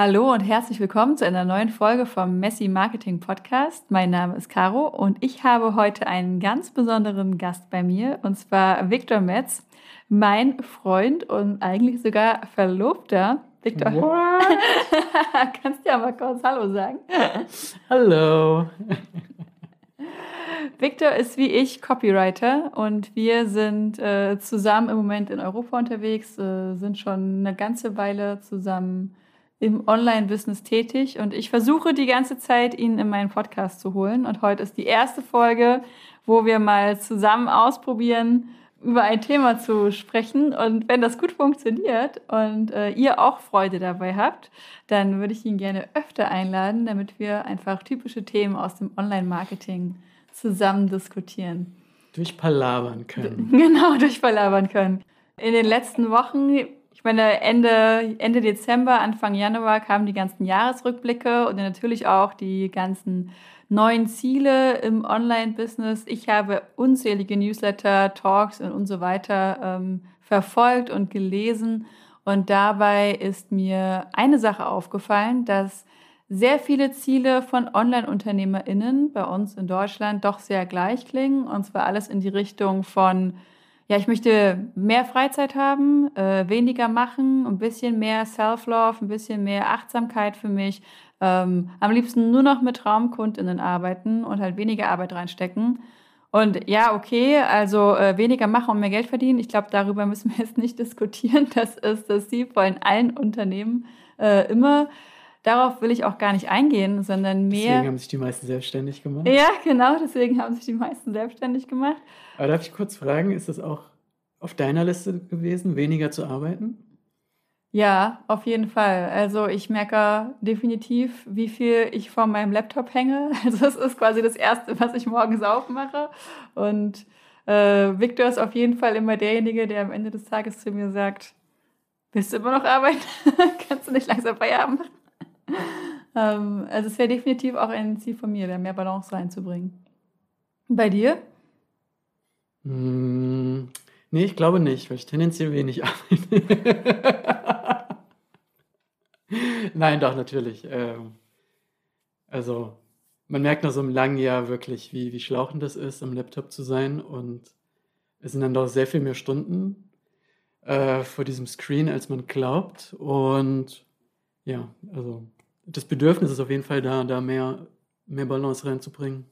Hallo und herzlich willkommen zu einer neuen Folge vom Messi Marketing Podcast. Mein Name ist Caro und ich habe heute einen ganz besonderen Gast bei mir und zwar Viktor Metz, mein Freund und eigentlich sogar Verlobter. Viktor, kannst du ja mal kurz Hallo sagen? Hallo. Victor ist wie ich Copywriter und wir sind äh, zusammen im Moment in Europa unterwegs, äh, sind schon eine ganze Weile zusammen im Online-Business tätig und ich versuche die ganze Zeit, ihn in meinen Podcast zu holen. Und heute ist die erste Folge, wo wir mal zusammen ausprobieren, über ein Thema zu sprechen. Und wenn das gut funktioniert und äh, ihr auch Freude dabei habt, dann würde ich ihn gerne öfter einladen, damit wir einfach typische Themen aus dem Online-Marketing zusammen diskutieren. Durchpalabern können. Genau, durchpalabern können. In den letzten Wochen ich meine, Ende, Ende Dezember, Anfang Januar kamen die ganzen Jahresrückblicke und natürlich auch die ganzen neuen Ziele im Online-Business. Ich habe unzählige Newsletter, Talks und, und so weiter ähm, verfolgt und gelesen. Und dabei ist mir eine Sache aufgefallen, dass sehr viele Ziele von Online-UnternehmerInnen bei uns in Deutschland doch sehr gleich klingen. Und zwar alles in die Richtung von ja, ich möchte mehr Freizeit haben, äh, weniger machen, ein bisschen mehr Self-Love, ein bisschen mehr Achtsamkeit für mich. Ähm, am liebsten nur noch mit Traumkundinnen arbeiten und halt weniger Arbeit reinstecken. Und ja, okay, also äh, weniger machen und mehr Geld verdienen. Ich glaube, darüber müssen wir jetzt nicht diskutieren. Das ist das Ziel von allen Unternehmen äh, immer. Darauf will ich auch gar nicht eingehen, sondern mehr. Deswegen haben sich die meisten selbstständig gemacht. Ja, genau, deswegen haben sich die meisten selbstständig gemacht. Aber darf ich kurz fragen, ist das auch auf deiner Liste gewesen, weniger zu arbeiten? Ja, auf jeden Fall. Also ich merke definitiv, wie viel ich vor meinem Laptop hänge. Also es ist quasi das Erste, was ich morgens aufmache. Und äh, Victor ist auf jeden Fall immer derjenige, der am Ende des Tages zu mir sagt, willst du immer noch arbeiten? Kannst du nicht langsam Feierabend machen? ähm, also es wäre definitiv auch ein Ziel von mir, mehr Balance reinzubringen. Bei dir? Hm, nee, ich glaube nicht, weil ich tendenziell wenig arbeite. Nein, doch, natürlich. Ähm, also, man merkt nach so einem langen Jahr wirklich, wie, wie schlauchend das ist, am Laptop zu sein. Und es sind dann doch sehr viel mehr Stunden äh, vor diesem Screen, als man glaubt. Und ja, also das Bedürfnis ist auf jeden Fall da, da mehr, mehr Balance reinzubringen.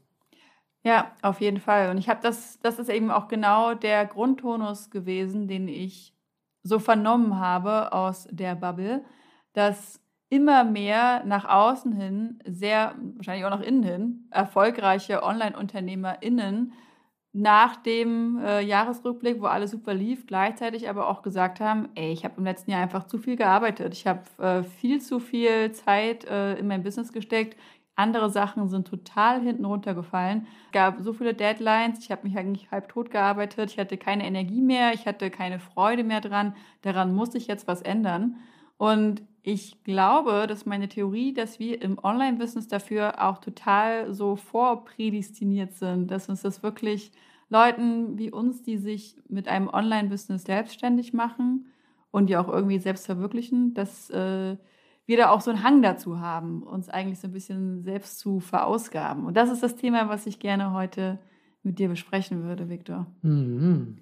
Ja, auf jeden Fall. Und ich habe das, das ist eben auch genau der Grundtonus gewesen, den ich so vernommen habe aus der Bubble, dass immer mehr nach außen hin, sehr, wahrscheinlich auch nach innen hin, erfolgreiche Online-UnternehmerInnen nach dem äh, Jahresrückblick, wo alles super lief, gleichzeitig aber auch gesagt haben, ey, ich habe im letzten Jahr einfach zu viel gearbeitet. Ich habe äh, viel zu viel Zeit äh, in mein Business gesteckt. Andere Sachen sind total hinten runtergefallen. Es gab so viele Deadlines. Ich habe mich eigentlich halb tot gearbeitet. Ich hatte keine Energie mehr. Ich hatte keine Freude mehr dran. Daran muss ich jetzt was ändern. Und ich glaube, dass meine Theorie, dass wir im Online-Business dafür auch total so vorprädestiniert sind, dass uns das wirklich Leuten wie uns, die sich mit einem Online-Business selbstständig machen und die auch irgendwie selbst verwirklichen, dass äh, wir da auch so einen Hang dazu haben, uns eigentlich so ein bisschen selbst zu verausgaben. Und das ist das Thema, was ich gerne heute mit dir besprechen würde, Viktor. Mhm.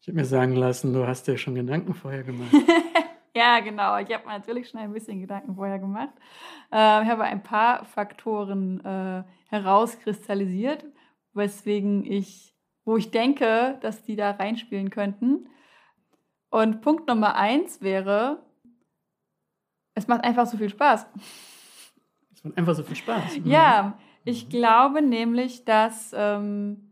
Ich habe mir sagen lassen, du hast dir schon Gedanken vorher gemacht. ja, genau. Ich habe mir natürlich schon ein bisschen Gedanken vorher gemacht. Äh, ich habe ein paar Faktoren äh, herauskristallisiert, weswegen ich, wo ich denke, dass die da reinspielen könnten. Und Punkt Nummer eins wäre, es macht einfach so viel Spaß. Es macht einfach so viel Spaß. Mhm. Ja, ich glaube nämlich, dass ähm,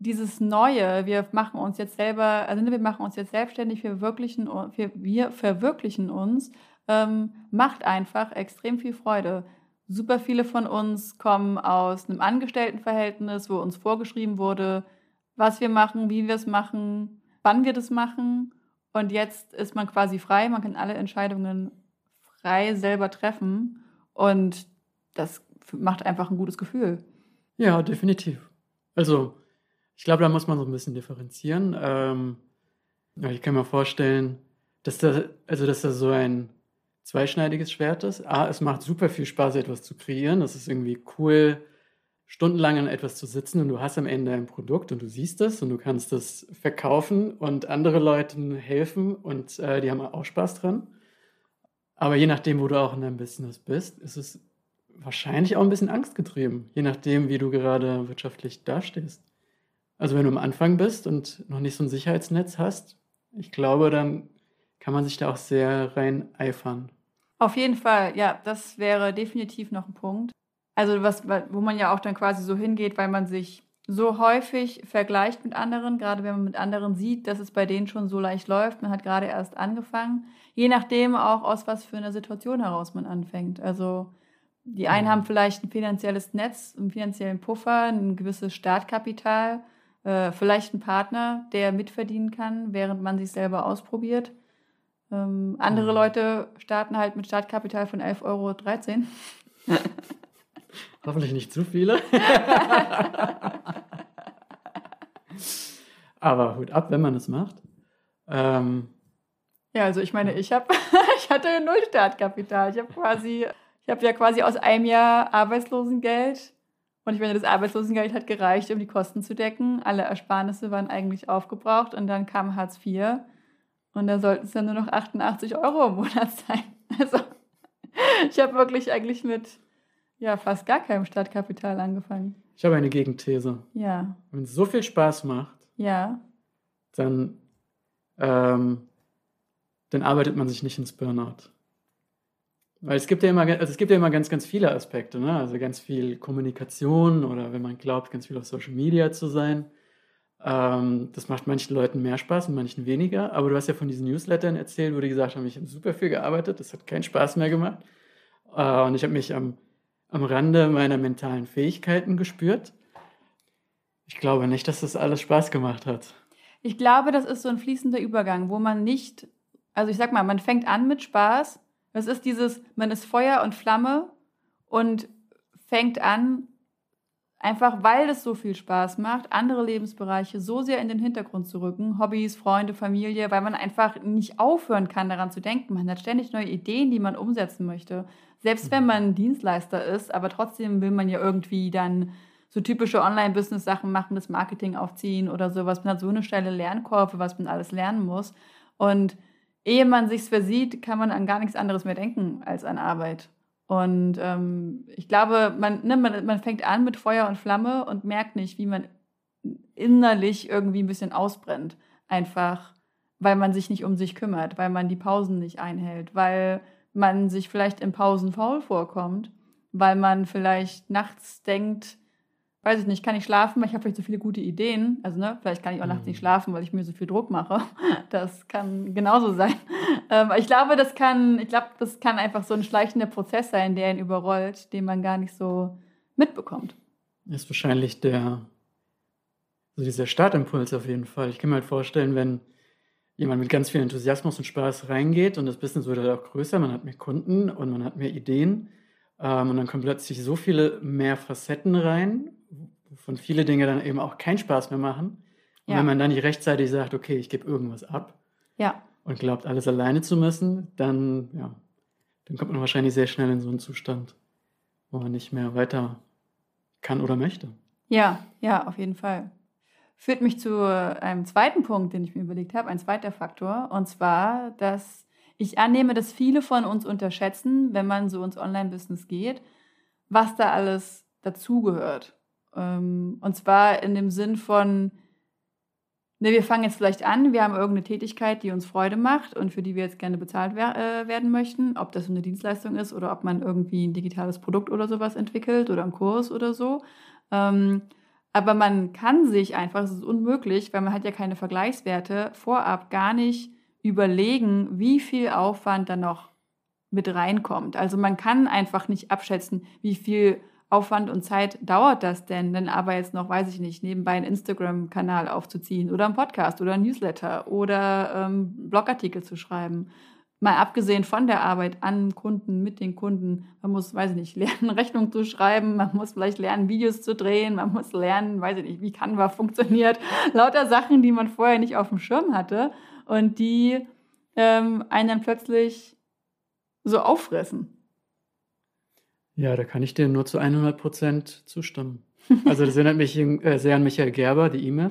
dieses Neue, wir machen uns jetzt selber, also wir machen uns jetzt selbstständig, wir verwirklichen, wir, wir verwirklichen uns, ähm, macht einfach extrem viel Freude. Super viele von uns kommen aus einem Angestelltenverhältnis, wo uns vorgeschrieben wurde, was wir machen, wie wir es machen, wann wir das machen. Und jetzt ist man quasi frei, man kann alle Entscheidungen frei selber treffen. Und das macht einfach ein gutes Gefühl. Ja, definitiv. Also, ich glaube, da muss man so ein bisschen differenzieren. Ähm, ich kann mir vorstellen, dass da, also dass da so ein zweischneidiges Schwert ist. A, es macht super viel Spaß, etwas zu kreieren. Das ist irgendwie cool, stundenlang an etwas zu sitzen und du hast am Ende ein Produkt und du siehst es und du kannst es verkaufen und andere Leuten helfen und äh, die haben auch Spaß dran. Aber je nachdem, wo du auch in deinem Business bist, ist es wahrscheinlich auch ein bisschen angstgetrieben, je nachdem, wie du gerade wirtschaftlich dastehst. Also wenn du am Anfang bist und noch nicht so ein Sicherheitsnetz hast, ich glaube, dann kann man sich da auch sehr rein eifern. Auf jeden Fall, ja, das wäre definitiv noch ein Punkt. Also was, wo man ja auch dann quasi so hingeht, weil man sich so häufig vergleicht mit anderen, gerade wenn man mit anderen sieht, dass es bei denen schon so leicht läuft. Man hat gerade erst angefangen. Je nachdem auch aus was für einer Situation heraus man anfängt. Also die einen mhm. haben vielleicht ein finanzielles Netz, einen finanziellen Puffer, ein gewisses Startkapital, äh, vielleicht einen Partner, der mitverdienen kann, während man sich selber ausprobiert. Ähm, andere mhm. Leute starten halt mit Startkapital von 11,13 Euro. Hoffentlich nicht zu viele. Aber Hut ab, wenn man es macht. Ähm, ja, also ich meine, ich habe, ich hatte null Startkapital. Ich habe quasi, ich habe ja quasi aus einem Jahr Arbeitslosengeld und ich meine, das Arbeitslosengeld hat gereicht, um die Kosten zu decken. Alle Ersparnisse waren eigentlich aufgebraucht und dann kam Hartz IV und da sollten es dann nur noch 88 Euro im Monat sein. Also ich habe wirklich eigentlich mit ja, fast gar keinem Startkapital angefangen. Ich habe eine Gegenthese. Ja. Wenn es so viel Spaß macht, ja. dann, ähm, dann arbeitet man sich nicht ins Burnout. Weil es gibt ja immer, also es gibt ja immer ganz, ganz viele Aspekte, ne? Also ganz viel Kommunikation oder wenn man glaubt, ganz viel auf Social Media zu sein. Ähm, das macht manchen Leuten mehr Spaß und manchen weniger. Aber du hast ja von diesen Newslettern erzählt, wo die gesagt haben, ich habe super viel gearbeitet, das hat keinen Spaß mehr gemacht. Äh, und ich habe mich am am Rande meiner mentalen Fähigkeiten gespürt. Ich glaube nicht, dass das alles Spaß gemacht hat. Ich glaube, das ist so ein fließender Übergang, wo man nicht, also ich sag mal, man fängt an mit Spaß. Es ist dieses, man ist Feuer und Flamme und fängt an, einfach weil es so viel Spaß macht, andere Lebensbereiche so sehr in den Hintergrund zu rücken, Hobbys, Freunde, Familie, weil man einfach nicht aufhören kann, daran zu denken. Man hat ständig neue Ideen, die man umsetzen möchte. Selbst wenn man Dienstleister ist, aber trotzdem will man ja irgendwie dann so typische Online-Business-Sachen machen, das Marketing aufziehen oder sowas. Man hat so eine steile Lernkurve, was man alles lernen muss. Und ehe man sich's versieht, kann man an gar nichts anderes mehr denken als an Arbeit. Und ähm, ich glaube, man, ne, man, man fängt an mit Feuer und Flamme und merkt nicht, wie man innerlich irgendwie ein bisschen ausbrennt. Einfach, weil man sich nicht um sich kümmert, weil man die Pausen nicht einhält, weil man sich vielleicht in Pausen faul vorkommt, weil man vielleicht nachts denkt, weiß ich nicht, kann ich schlafen, weil ich habe vielleicht so viele gute Ideen. Also ne, vielleicht kann ich auch nachts nicht mhm. schlafen, weil ich mir so viel Druck mache. Das kann genauso sein. Ähm, ich glaube, das kann, ich glaube, das kann einfach so ein schleichender Prozess sein, der ihn überrollt, den man gar nicht so mitbekommt. Ist wahrscheinlich der, also dieser Startimpuls auf jeden Fall. Ich kann mir halt vorstellen, wenn jemand mit ganz viel Enthusiasmus und Spaß reingeht und das Business wird halt auch größer, man hat mehr Kunden und man hat mehr Ideen ähm, und dann kommen plötzlich so viele mehr Facetten rein, wovon viele Dinge dann eben auch keinen Spaß mehr machen. Und ja. wenn man dann nicht rechtzeitig sagt, okay, ich gebe irgendwas ab ja. und glaubt, alles alleine zu müssen, dann, ja, dann kommt man wahrscheinlich sehr schnell in so einen Zustand, wo man nicht mehr weiter kann oder möchte. Ja, ja, auf jeden Fall führt mich zu einem zweiten Punkt, den ich mir überlegt habe, ein zweiter Faktor, und zwar, dass ich annehme, dass viele von uns unterschätzen, wenn man so ins Online-Business geht, was da alles dazugehört. Ähm, und zwar in dem Sinn von, ne, wir fangen jetzt vielleicht an, wir haben irgendeine Tätigkeit, die uns Freude macht und für die wir jetzt gerne bezahlt äh, werden möchten, ob das eine Dienstleistung ist oder ob man irgendwie ein digitales Produkt oder sowas entwickelt oder einen Kurs oder so. Ähm, aber man kann sich einfach, es ist unmöglich, weil man hat ja keine Vergleichswerte, vorab gar nicht überlegen, wie viel Aufwand da noch mit reinkommt. Also man kann einfach nicht abschätzen, wie viel Aufwand und Zeit dauert das denn, denn aber jetzt noch, weiß ich nicht, nebenbei einen Instagram-Kanal aufzuziehen oder einen Podcast oder ein Newsletter oder ähm, Blogartikel zu schreiben. Mal abgesehen von der Arbeit an Kunden, mit den Kunden, man muss, weiß ich nicht, lernen, Rechnung zu schreiben, man muss vielleicht lernen, Videos zu drehen, man muss lernen, weiß ich nicht, wie Canva funktioniert. Lauter Sachen, die man vorher nicht auf dem Schirm hatte und die ähm, einen dann plötzlich so auffressen. Ja, da kann ich dir nur zu 100 Prozent zustimmen. Also das erinnert mich äh, sehr an Michael Gerber, die E-Mail,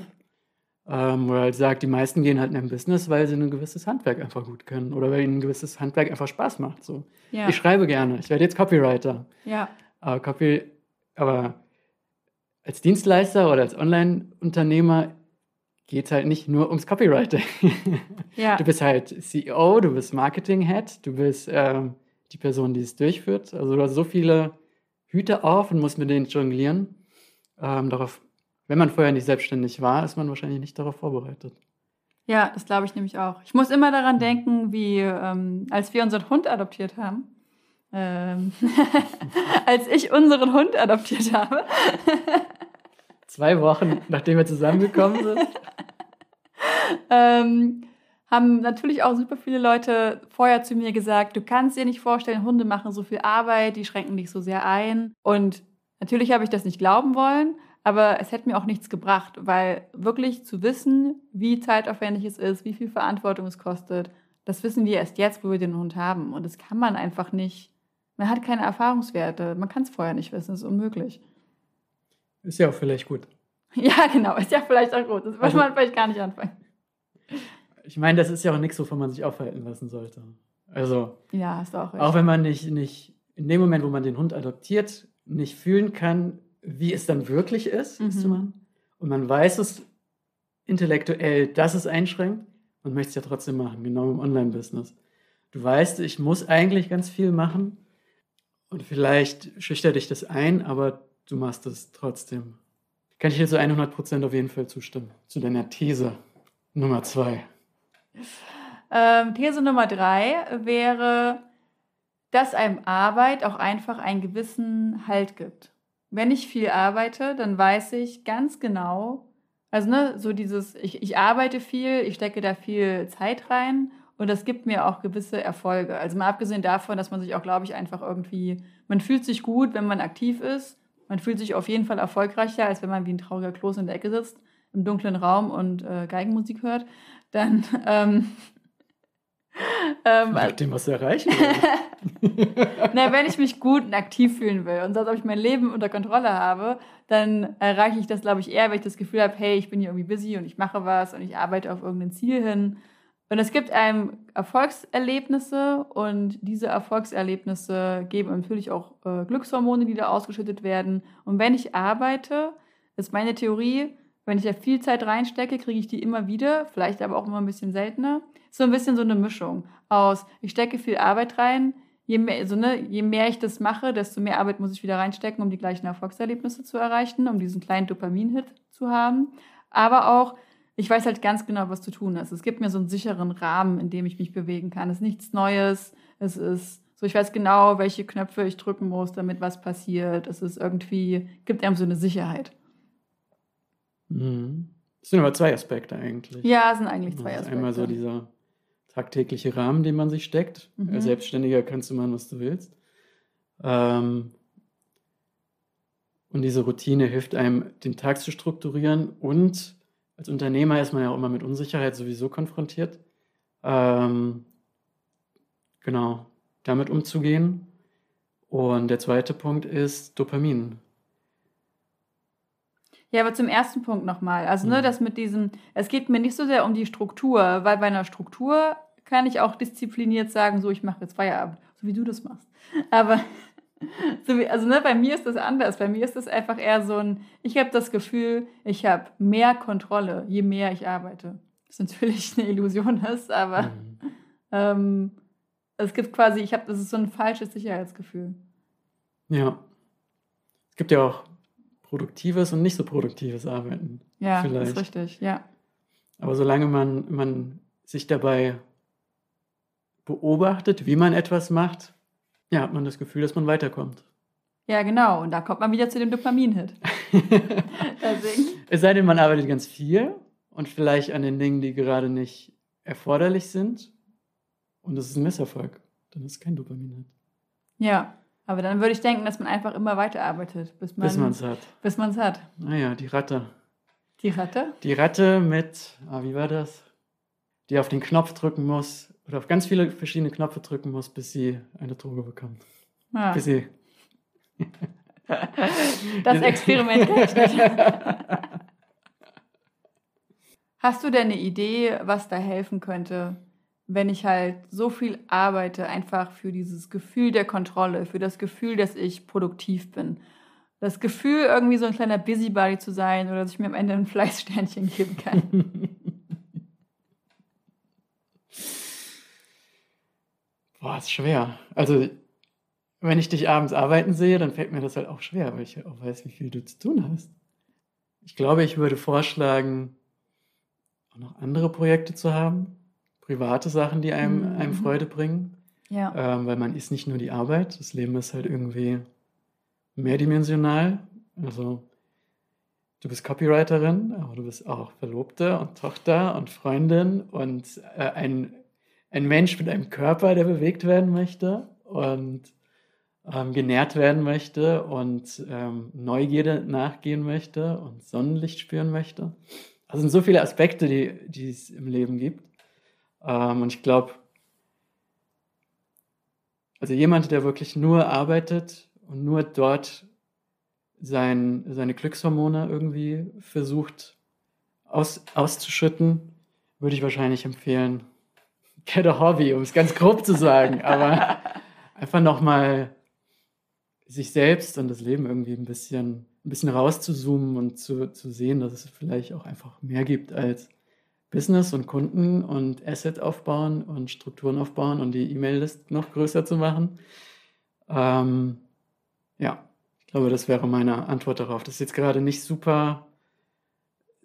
ähm, wo er halt sagt, die meisten gehen halt in ein Business, weil sie ein gewisses Handwerk einfach gut können oder weil ihnen ein gewisses Handwerk einfach Spaß macht. So. Ja. Ich schreibe gerne, ich werde jetzt Copywriter. Ja. Aber, Copy, aber als Dienstleister oder als Online-Unternehmer geht es halt nicht nur ums Copywriting. Ja. Du bist halt CEO, du bist Marketing-Head, du bist ähm, die Person, die es durchführt. Also du hast so viele Hüte auf und musst mit denen jonglieren. Ähm, darauf, wenn man vorher nicht selbstständig war, ist man wahrscheinlich nicht darauf vorbereitet. Ja, das glaube ich nämlich auch. Ich muss immer daran denken, wie ähm, als wir unseren Hund adoptiert haben. Ähm, als ich unseren Hund adoptiert habe. Zwei Wochen, nachdem wir zusammengekommen sind. ähm, haben natürlich auch super viele Leute vorher zu mir gesagt, du kannst dir nicht vorstellen, Hunde machen so viel Arbeit, die schränken dich so sehr ein. Und natürlich habe ich das nicht glauben wollen, aber es hätte mir auch nichts gebracht, weil wirklich zu wissen, wie zeitaufwendig es ist, wie viel Verantwortung es kostet, das wissen wir erst jetzt, wo wir den Hund haben. Und das kann man einfach nicht. Man hat keine Erfahrungswerte. Man kann es vorher nicht wissen. Es ist unmöglich. Ist ja auch vielleicht gut. Ja, genau. Ist ja vielleicht auch gut. Das muss Also- man vielleicht gar nicht anfangen. Ich meine, das ist ja auch nichts, wovon man sich aufhalten lassen sollte. Also, Ja, hast du auch recht. auch wenn man nicht, nicht in dem Moment, wo man den Hund adoptiert, nicht fühlen kann, wie es dann wirklich ist, Mhm. machen. Und man weiß es intellektuell, dass es einschränkt und möchte es ja trotzdem machen, genau im Online-Business. Du weißt, ich muss eigentlich ganz viel machen und vielleicht schüchtert dich das ein, aber du machst es trotzdem. Kann ich dir zu 100% auf jeden Fall zustimmen. Zu deiner These Nummer zwei. Ähm, These Nummer drei wäre, dass einem Arbeit auch einfach einen gewissen Halt gibt. Wenn ich viel arbeite, dann weiß ich ganz genau, also ne, so dieses, ich, ich arbeite viel, ich stecke da viel Zeit rein und das gibt mir auch gewisse Erfolge. Also mal abgesehen davon, dass man sich auch, glaube ich, einfach irgendwie, man fühlt sich gut, wenn man aktiv ist. Man fühlt sich auf jeden Fall erfolgreicher, als wenn man wie ein trauriger Kloß in der Ecke sitzt, im dunklen Raum und äh, Geigenmusik hört. Dann, ähm, ähm, Nach dem, was du erreichen na, wenn ich mich gut und aktiv fühlen will und so, als ob ich mein Leben unter Kontrolle habe, dann erreiche ich das, glaube ich, eher, wenn ich das Gefühl habe, hey, ich bin hier irgendwie busy und ich mache was und ich arbeite auf irgendein Ziel hin. Und es gibt einem Erfolgserlebnisse und diese Erfolgserlebnisse geben natürlich auch äh, Glückshormone, die da ausgeschüttet werden. Und wenn ich arbeite, ist meine Theorie, wenn ich da viel Zeit reinstecke, kriege ich die immer wieder, vielleicht aber auch immer ein bisschen seltener. So ein bisschen so eine Mischung aus, ich stecke viel Arbeit rein, je mehr, so, ne, je mehr ich das mache, desto mehr Arbeit muss ich wieder reinstecken, um die gleichen Erfolgserlebnisse zu erreichen, um diesen kleinen Dopamin-Hit zu haben. Aber auch, ich weiß halt ganz genau, was zu tun ist. Es gibt mir so einen sicheren Rahmen, in dem ich mich bewegen kann. Es ist nichts Neues. Es ist so, ich weiß genau, welche Knöpfe ich drücken muss, damit was passiert. Es ist irgendwie, gibt einem so eine Sicherheit. Mhm. Das sind aber zwei Aspekte eigentlich. Ja, es sind eigentlich zwei Aspekte. Einmal so dieser tagtägliche Rahmen, den man sich steckt. Mhm. Als Selbstständiger kannst du machen, was du willst. Ähm, und diese Routine hilft einem, den Tag zu strukturieren. Und als Unternehmer ist man ja auch immer mit Unsicherheit sowieso konfrontiert. Ähm, genau, damit umzugehen. Und der zweite Punkt ist Dopamin. Ja, aber zum ersten Punkt nochmal. Also, ne, Mhm. das mit diesem, es geht mir nicht so sehr um die Struktur, weil bei einer Struktur kann ich auch diszipliniert sagen, so, ich mache jetzt Feierabend, so wie du das machst. Aber, so wie, also, ne, bei mir ist das anders. Bei mir ist das einfach eher so ein, ich habe das Gefühl, ich habe mehr Kontrolle, je mehr ich arbeite. Was natürlich eine Illusion ist, aber Mhm. ähm, es gibt quasi, ich habe, das ist so ein falsches Sicherheitsgefühl. Ja. Es gibt ja auch produktives und nicht so produktives Arbeiten. Ja, Vielleicht. ist richtig, ja. Aber solange man, man sich dabei beobachtet, wie man etwas macht, ja, hat man das Gefühl, dass man weiterkommt. Ja, genau. Und da kommt man wieder zu dem Dopamin-Hit. Es sei denn, man arbeitet ganz viel und vielleicht an den Dingen, die gerade nicht erforderlich sind. Und das ist ein Misserfolg. Dann ist es kein Dopamin. Ja, aber dann würde ich denken, dass man einfach immer weiterarbeitet, bis man Bis man es hat. bis man's hat. Naja, die Ratte. Die Ratte? Die Ratte mit, ah, wie war das? Die auf den Knopf drücken muss, oder auf ganz viele verschiedene Knöpfe drücken muss, bis sie eine Droge bekommt. Ah. Bis sie. das Experiment Hast du denn eine Idee, was da helfen könnte, wenn ich halt so viel arbeite, einfach für dieses Gefühl der Kontrolle, für das Gefühl, dass ich produktiv bin? Das Gefühl, irgendwie so ein kleiner Busybody zu sein oder dass ich mir am Ende ein Fleißsternchen geben kann. Boah, ist schwer. Also, wenn ich dich abends arbeiten sehe, dann fällt mir das halt auch schwer, weil ich auch weiß, wie viel du zu tun hast. Ich glaube, ich würde vorschlagen, auch noch andere Projekte zu haben, private Sachen, die einem, mhm. einem Freude bringen. Ja. Ähm, weil man ist nicht nur die Arbeit, das Leben ist halt irgendwie mehrdimensional. Also du bist Copywriterin, aber du bist auch Verlobte und Tochter und Freundin und äh, ein ein Mensch mit einem Körper, der bewegt werden möchte und ähm, genährt werden möchte und ähm, Neugierde nachgehen möchte und Sonnenlicht spüren möchte. Also sind so viele Aspekte, die, die es im Leben gibt. Ähm, und ich glaube, also jemand, der wirklich nur arbeitet und nur dort sein, seine Glückshormone irgendwie versucht aus, auszuschütten, würde ich wahrscheinlich empfehlen, get a hobby, um es ganz grob zu sagen, aber einfach nochmal sich selbst und das Leben irgendwie ein bisschen, ein bisschen rauszuzoomen und zu, zu sehen, dass es vielleicht auch einfach mehr gibt als Business und Kunden und Asset aufbauen und Strukturen aufbauen und die E-Mail-List noch größer zu machen. Ähm, ja, ich glaube, das wäre meine Antwort darauf. Das ist jetzt gerade nicht super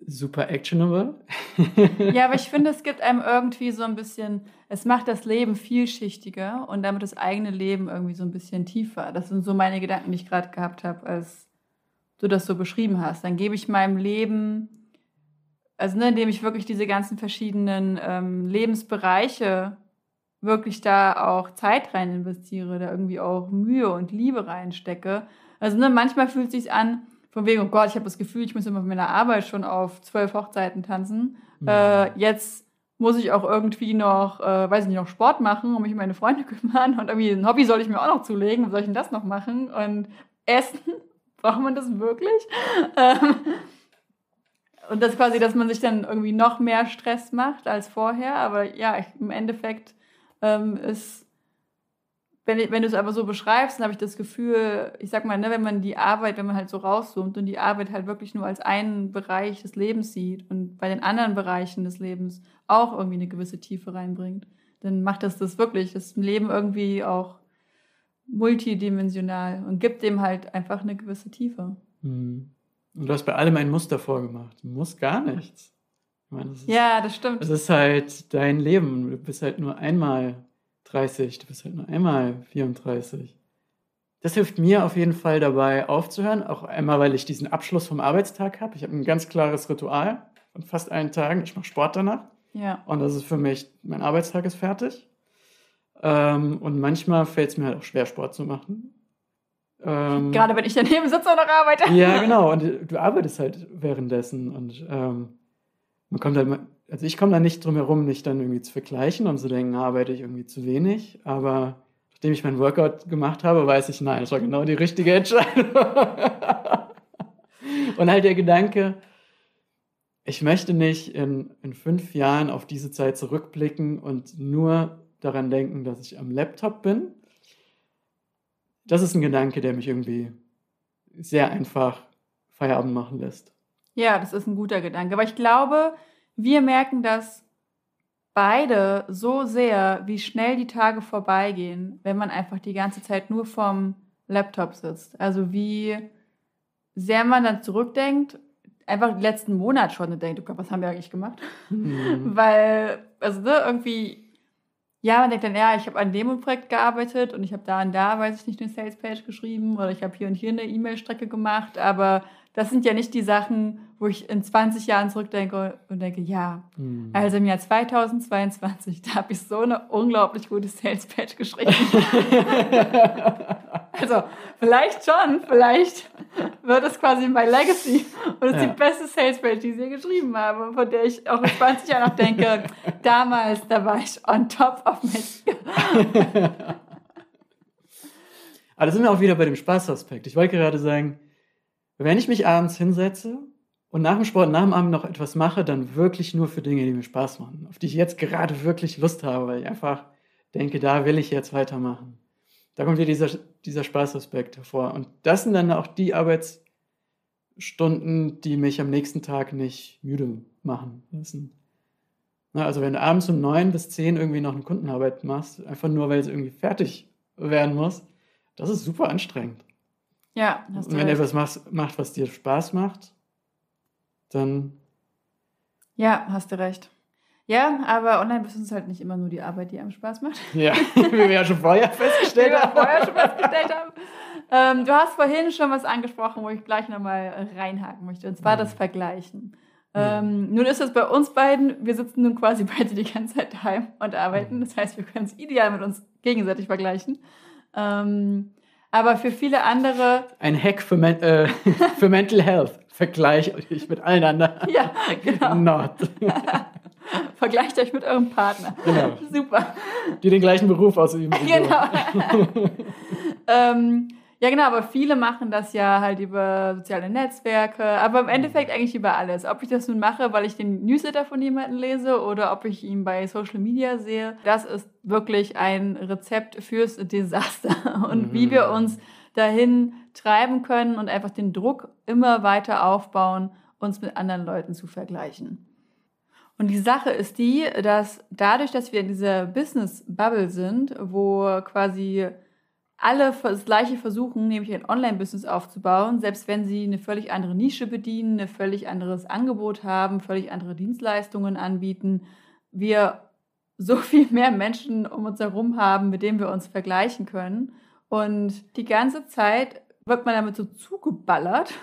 super actionable. ja, aber ich finde, es gibt einem irgendwie so ein bisschen, es macht das Leben vielschichtiger und damit das eigene Leben irgendwie so ein bisschen tiefer. Das sind so meine Gedanken, die ich gerade gehabt habe, als du das so beschrieben hast. Dann gebe ich meinem Leben, also ne, indem ich wirklich diese ganzen verschiedenen ähm, Lebensbereiche wirklich da auch Zeit rein investiere, da irgendwie auch Mühe und Liebe reinstecke. Also ne, manchmal fühlt es sich an, von wegen, oh Gott, ich habe das Gefühl, ich muss immer von meiner Arbeit schon auf zwölf Hochzeiten tanzen. Mhm. Äh, jetzt muss ich auch irgendwie noch, äh, weiß ich nicht, noch Sport machen und mich um meine Freunde kümmern und irgendwie ein Hobby soll ich mir auch noch zulegen. Soll ich denn das noch machen? Und Essen, braucht man das wirklich? Ähm, und das quasi, dass man sich dann irgendwie noch mehr Stress macht als vorher. Aber ja, ich, im Endeffekt ähm, ist wenn, wenn du es aber so beschreibst, dann habe ich das Gefühl, ich sag mal, ne, wenn man die Arbeit, wenn man halt so rauszoomt und die Arbeit halt wirklich nur als einen Bereich des Lebens sieht und bei den anderen Bereichen des Lebens auch irgendwie eine gewisse Tiefe reinbringt, dann macht das das wirklich, das Leben irgendwie auch multidimensional und gibt dem halt einfach eine gewisse Tiefe. Mhm. Und du hast bei allem ein Muster vorgemacht. Du musst gar nichts. Meine, das ist, ja, das stimmt. Es ist halt dein Leben. Du bist halt nur einmal 30, du bist halt nur einmal 34. Das hilft mir auf jeden Fall dabei aufzuhören, auch einmal, weil ich diesen Abschluss vom Arbeitstag habe. Ich habe ein ganz klares Ritual von fast allen Tagen. Ich mache Sport danach. Ja. Und das ist für mich, mein Arbeitstag ist fertig. Ähm, und manchmal fällt es mir halt auch schwer, Sport zu machen. Ähm, Gerade wenn ich daneben sitze und noch arbeite. Ja, genau. Und du arbeitest halt währenddessen. Und ähm, man kommt halt also ich komme da nicht drum herum, mich dann irgendwie zu vergleichen und zu denken, arbeite ich irgendwie zu wenig. Aber nachdem ich meinen Workout gemacht habe, weiß ich, nein, das war genau die richtige Entscheidung. und halt der Gedanke, ich möchte nicht in, in fünf Jahren auf diese Zeit zurückblicken und nur daran denken, dass ich am Laptop bin. Das ist ein Gedanke, der mich irgendwie sehr einfach Feierabend machen lässt. Ja, das ist ein guter Gedanke. Aber ich glaube, wir merken das beide so sehr, wie schnell die Tage vorbeigehen, wenn man einfach die ganze Zeit nur vom Laptop sitzt. Also wie sehr man dann zurückdenkt, einfach den letzten Monat schon und denkt, oh Gott, was haben wir eigentlich gemacht? Mhm. Weil, also ne, irgendwie, ja, man denkt dann, ja, ich habe an dem Projekt gearbeitet und ich habe da und da, weiß ich nicht, eine Salespage geschrieben oder ich habe hier und hier eine E-Mail-Strecke gemacht, aber das sind ja nicht die Sachen, wo ich in 20 Jahren zurückdenke und denke, ja, mhm. also im Jahr 2022, da habe ich so eine unglaublich gute Sales Page geschrieben. Also, vielleicht schon, vielleicht wird es quasi mein Legacy und es ist Ja. die beste Salespage, die ich je geschrieben habe, von der ich auch in 20 Jahren noch denke, damals, da war ich on top of my. Aber da sind wir auch wieder bei dem Spaßaspekt. Ich wollte gerade sagen, wenn ich mich abends hinsetze und nach dem Sport, nach dem Abend noch etwas mache, dann wirklich nur für Dinge, die mir Spaß machen, auf die ich jetzt gerade wirklich Lust habe, weil ich einfach denke, da will ich jetzt weitermachen. Da kommt wieder dieser, dieser Spaßaspekt hervor. Und das sind dann auch die Arbeitsstunden, die mich am nächsten Tag nicht müde machen lassen. Also wenn du abends um neun bis zehn irgendwie noch eine Kundenarbeit machst, einfach nur, weil es irgendwie fertig werden muss, das ist super anstrengend. Ja, hast Und du wenn recht. etwas machst, macht, was dir Spaß macht, dann Ja, hast du recht. Ja, aber Online-Business ist halt nicht immer nur die Arbeit, die einem Spaß macht. ja, wie wir ja schon vorher Wie festgestellt wir haben. vorher schon festgestellt haben. Ähm, du hast vorhin schon was angesprochen, wo ich gleich nochmal reinhaken möchte, und zwar Mhm. das Vergleichen. Ähm, nun ist es bei uns beiden, wir sitzen nun quasi beide die ganze Zeit daheim und arbeiten. Das heißt, wir können es ideal mit uns gegenseitig vergleichen. Ähm, aber für viele andere, Ein Hack für, Men äh, für Mental Health. Vergleich euch mit allen anderen. ja, genau, Not. vergleicht euch mit eurem Partner. Genau. Super. Die den gleichen Beruf ausüben. Genau. ähm, ja, genau, aber viele machen das ja halt über soziale Netzwerke, aber im Endeffekt eigentlich über alles. Ob ich das nun mache, weil ich den Newsletter von jemandem lese oder ob ich ihn bei Social Media sehe, das ist wirklich ein Rezept fürs Desaster und wie Mhm. wir uns dahin treiben können und einfach den Druck immer weiter aufbauen, uns mit anderen Leuten zu vergleichen. Und die Sache ist die, dass dadurch, dass wir in dieser Business-Bubble sind, wo quasi alle das Gleiche versuchen, nämlich ein Online-Business aufzubauen, selbst wenn sie eine völlig andere Nische bedienen, ein völlig anderes Angebot haben, völlig andere Dienstleistungen anbieten, wir so viel mehr Menschen um uns herum haben, mit denen wir uns vergleichen können. Und die ganze Zeit wird man damit so zugeballert.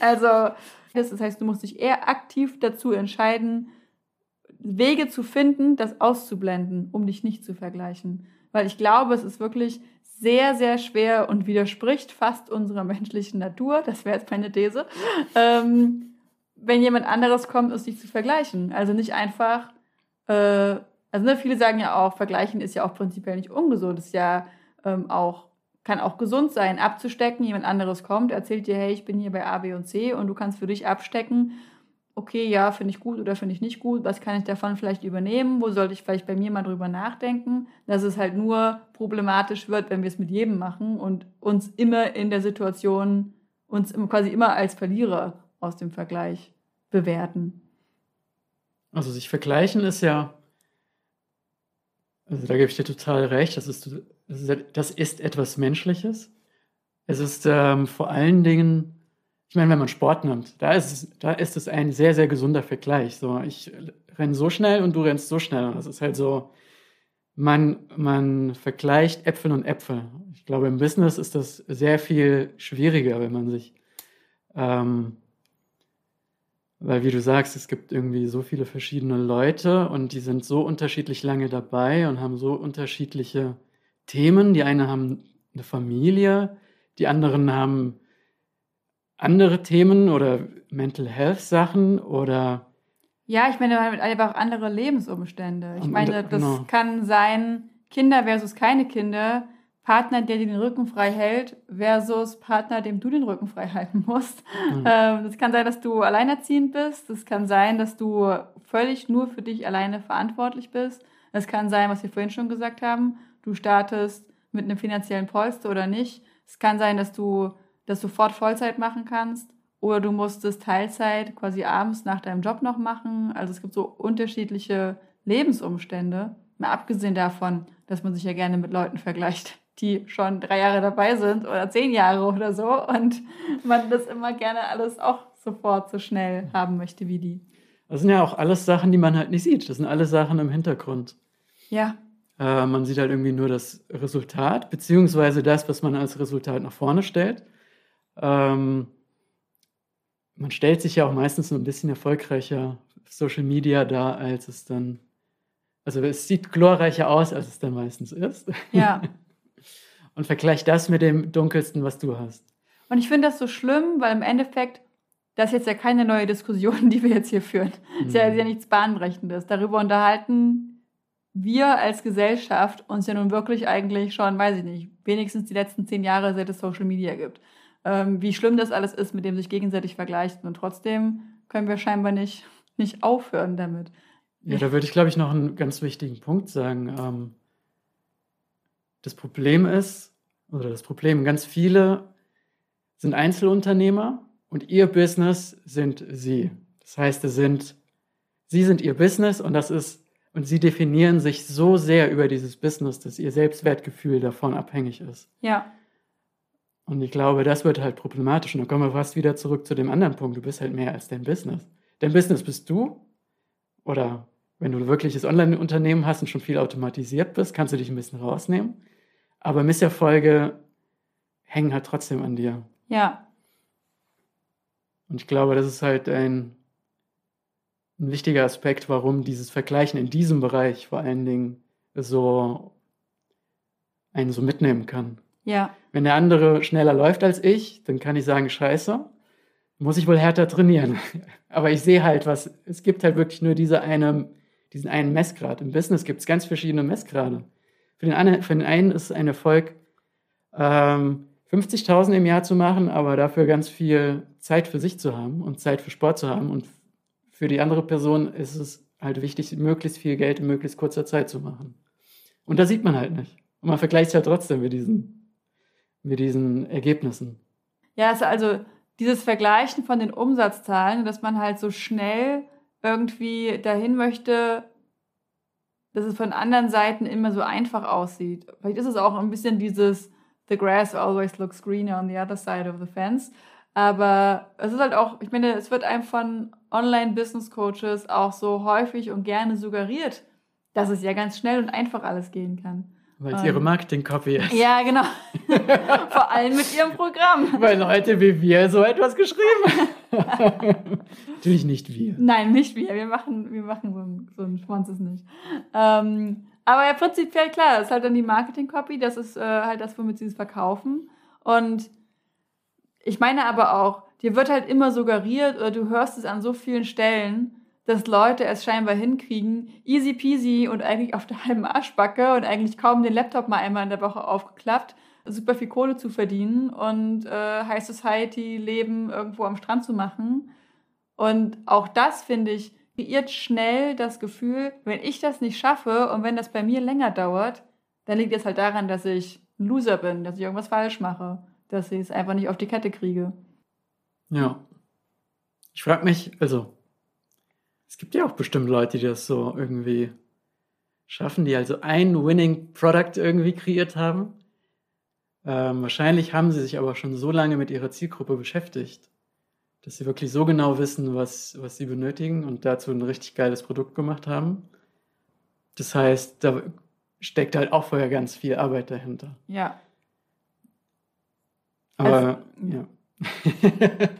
Also, das heißt, du musst dich eher aktiv dazu entscheiden, Wege zu finden, das auszublenden, um dich nicht zu vergleichen. Weil ich glaube, es ist wirklich sehr, sehr schwer und widerspricht fast unserer menschlichen Natur, das wäre jetzt meine These, ähm, wenn jemand anderes kommt, es sich zu vergleichen. Also nicht einfach, äh, also ne, viele sagen ja auch, vergleichen ist ja auch prinzipiell nicht ungesund, ist ja ähm, auch, kann auch gesund sein, abzustecken, jemand anderes kommt, erzählt dir, hey, ich bin hier bei A, B und C und du kannst für dich abstecken, okay, ja, finde ich gut oder finde ich nicht gut, was kann ich davon vielleicht übernehmen, wo sollte ich vielleicht bei mir mal drüber nachdenken, dass es halt nur problematisch wird, wenn wir es mit jedem machen und uns immer in der Situation, uns quasi immer als Verlierer aus dem Vergleich bewerten. Also sich vergleichen ist ja, also da gebe ich dir total recht, das ist, das ist, das ist etwas Menschliches. Es ist ähm, vor allen Dingen, ich meine, wenn man Sport nimmt, da ist, es, da ist es ein sehr, sehr gesunder Vergleich. So, ich renne so schnell und du rennst so schnell. Das ist halt so, man, man vergleicht Äpfel und Äpfel. Ich glaube, im Business ist das sehr viel schwieriger, wenn man sich ähm, weil, wie du sagst, es gibt irgendwie so viele verschiedene Leute und die sind so unterschiedlich lange dabei und haben so unterschiedliche Themen. Die einen haben eine Familie, die anderen haben andere Themen oder Mental Health Sachen oder Ja, ich meine, hat einfach andere Lebensumstände. Ich meine, das genau. kann sein, Kinder versus keine Kinder, Partner, der dir den Rücken frei hält, versus Partner, dem du den Rücken frei halten musst. Mhm. Ähm, Das kann sein, dass du alleinerziehend bist. Das kann sein, dass du völlig nur für dich alleine verantwortlich bist. Es kann sein, was wir vorhin schon gesagt haben, du startest mit einem finanziellen Polster oder nicht. Es kann sein, dass du das sofort Vollzeit machen kannst oder du musst es Teilzeit quasi abends nach deinem Job noch machen. Also es gibt so unterschiedliche Lebensumstände. Mal abgesehen davon, dass man sich ja gerne mit Leuten vergleicht, die schon drei Jahre dabei sind oder zehn Jahre oder so und man das immer gerne alles auch sofort so schnell haben möchte wie die. das sind ja auch alles Sachen, die man halt nicht sieht. Das sind alle Sachen im Hintergrund. Ja, Äh, man sieht halt irgendwie nur das Resultat, beziehungsweise das, was man als Resultat nach vorne stellt. Ähm, man stellt sich ja auch meistens so ein bisschen erfolgreicher Social Media dar, als es dann. Also es sieht glorreicher aus, als es dann meistens ist. ja, und vergleich das mit dem dunkelsten, was du hast. Und ich finde das so schlimm, weil im Endeffekt, das ist jetzt ja keine neue Diskussion, die wir jetzt hier führen. Mhm. ist ja, ist ja nichts Bahnbrechendes. Darüber unterhalten wir als Gesellschaft uns ja nun wirklich eigentlich schon, weiß ich nicht, wenigstens die letzten zehn Jahre, seit es Social Media gibt. Ähm, wie schlimm das alles ist, mit dem sich gegenseitig vergleicht. Und trotzdem können wir scheinbar nicht, nicht aufhören damit. Ja, da würde ich, glaube ich, noch einen ganz wichtigen Punkt sagen. Ähm, das Problem ist, oder das Problem, ganz viele sind Einzelunternehmer und ihr Business sind sie. Das heißt, es sind, sie sind ihr Business und das ist, und sie definieren sich so sehr über dieses Business, dass ihr Selbstwertgefühl davon abhängig ist. Ja. Und ich glaube, das wird halt problematisch. Und dann kommen wir fast wieder zurück zu dem anderen Punkt. Du bist halt mehr als dein Business. Dein Business bist du. Oder wenn du ein wirkliches Online-Unternehmen hast und schon viel automatisiert bist, kannst du dich ein bisschen rausnehmen. Aber Misserfolge hängen halt trotzdem an dir. Ja. Und ich glaube, das ist halt ein, ein wichtiger Aspekt, warum dieses Vergleichen in diesem Bereich vor allen Dingen so einen so mitnehmen kann. Ja. Wenn der andere schneller läuft als ich, dann kann ich sagen, scheiße, muss ich wohl härter trainieren. Aber ich sehe halt, was, es gibt halt wirklich nur diese eine, diesen einen Messgrad. Im Business gibt es ganz verschiedene Messgrade. Für den, einen, für den einen ist ein Erfolg, ähm, 50.000 im Jahr zu machen, aber dafür ganz viel Zeit für sich zu haben und Zeit für Sport zu haben. Und für die andere Person ist es halt wichtig, möglichst viel Geld in möglichst kurzer Zeit zu machen. Und da sieht man halt nicht. Und man vergleicht es halt trotzdem mit diesen, mit diesen Ergebnissen. Ja, also dieses Vergleichen von den Umsatzzahlen, dass man halt so schnell irgendwie dahin möchte, dass es von anderen Seiten immer so einfach aussieht. Vielleicht ist es auch ein bisschen dieses The grass always looks greener on the other side of the fence. Aber es ist halt auch, ich meine, es wird einem von Online-Business-Coaches auch so häufig und gerne suggeriert, dass es ja ganz schnell und einfach alles gehen kann. Weil es ihre Marketing-Copy ist. Ja, genau. Vor allem mit ihrem Programm. Weil Leute wie wir so etwas geschrieben haben. Natürlich nicht wir. Nein, nicht wir. Wir machen, wir machen so ein, so ein Schwanzes nicht. Ähm, aber ja, prinzipiell klar, das ist halt dann die Marketing-Copy, das ist äh, halt das, womit sie es verkaufen. Und ich meine aber auch, dir wird halt immer suggeriert oder du hörst es an so vielen Stellen, dass Leute es scheinbar hinkriegen, easy peasy und eigentlich auf der halben Arschbacke und eigentlich kaum den Laptop mal einmal in der Woche aufgeklappt, super viel Kohle zu verdienen und äh, High Society Leben irgendwo am Strand zu machen. Und auch das, finde ich, kreiert schnell das Gefühl, wenn ich das nicht schaffe und wenn das bei mir länger dauert, dann liegt es halt daran, dass ich ein Loser bin, dass ich irgendwas falsch mache, dass ich es einfach nicht auf die Kette kriege. Ja. Ich frage mich, also es gibt ja auch bestimmt Leute, die das so irgendwie schaffen, die also ein Winning Product irgendwie kreiert haben. Ähm, wahrscheinlich haben sie sich aber schon so lange mit ihrer Zielgruppe beschäftigt, dass sie wirklich so genau wissen, was, was sie benötigen und dazu ein richtig geiles Produkt gemacht haben. Das heißt, da steckt halt auch vorher ganz viel Arbeit dahinter. Ja. Aber, also, ja.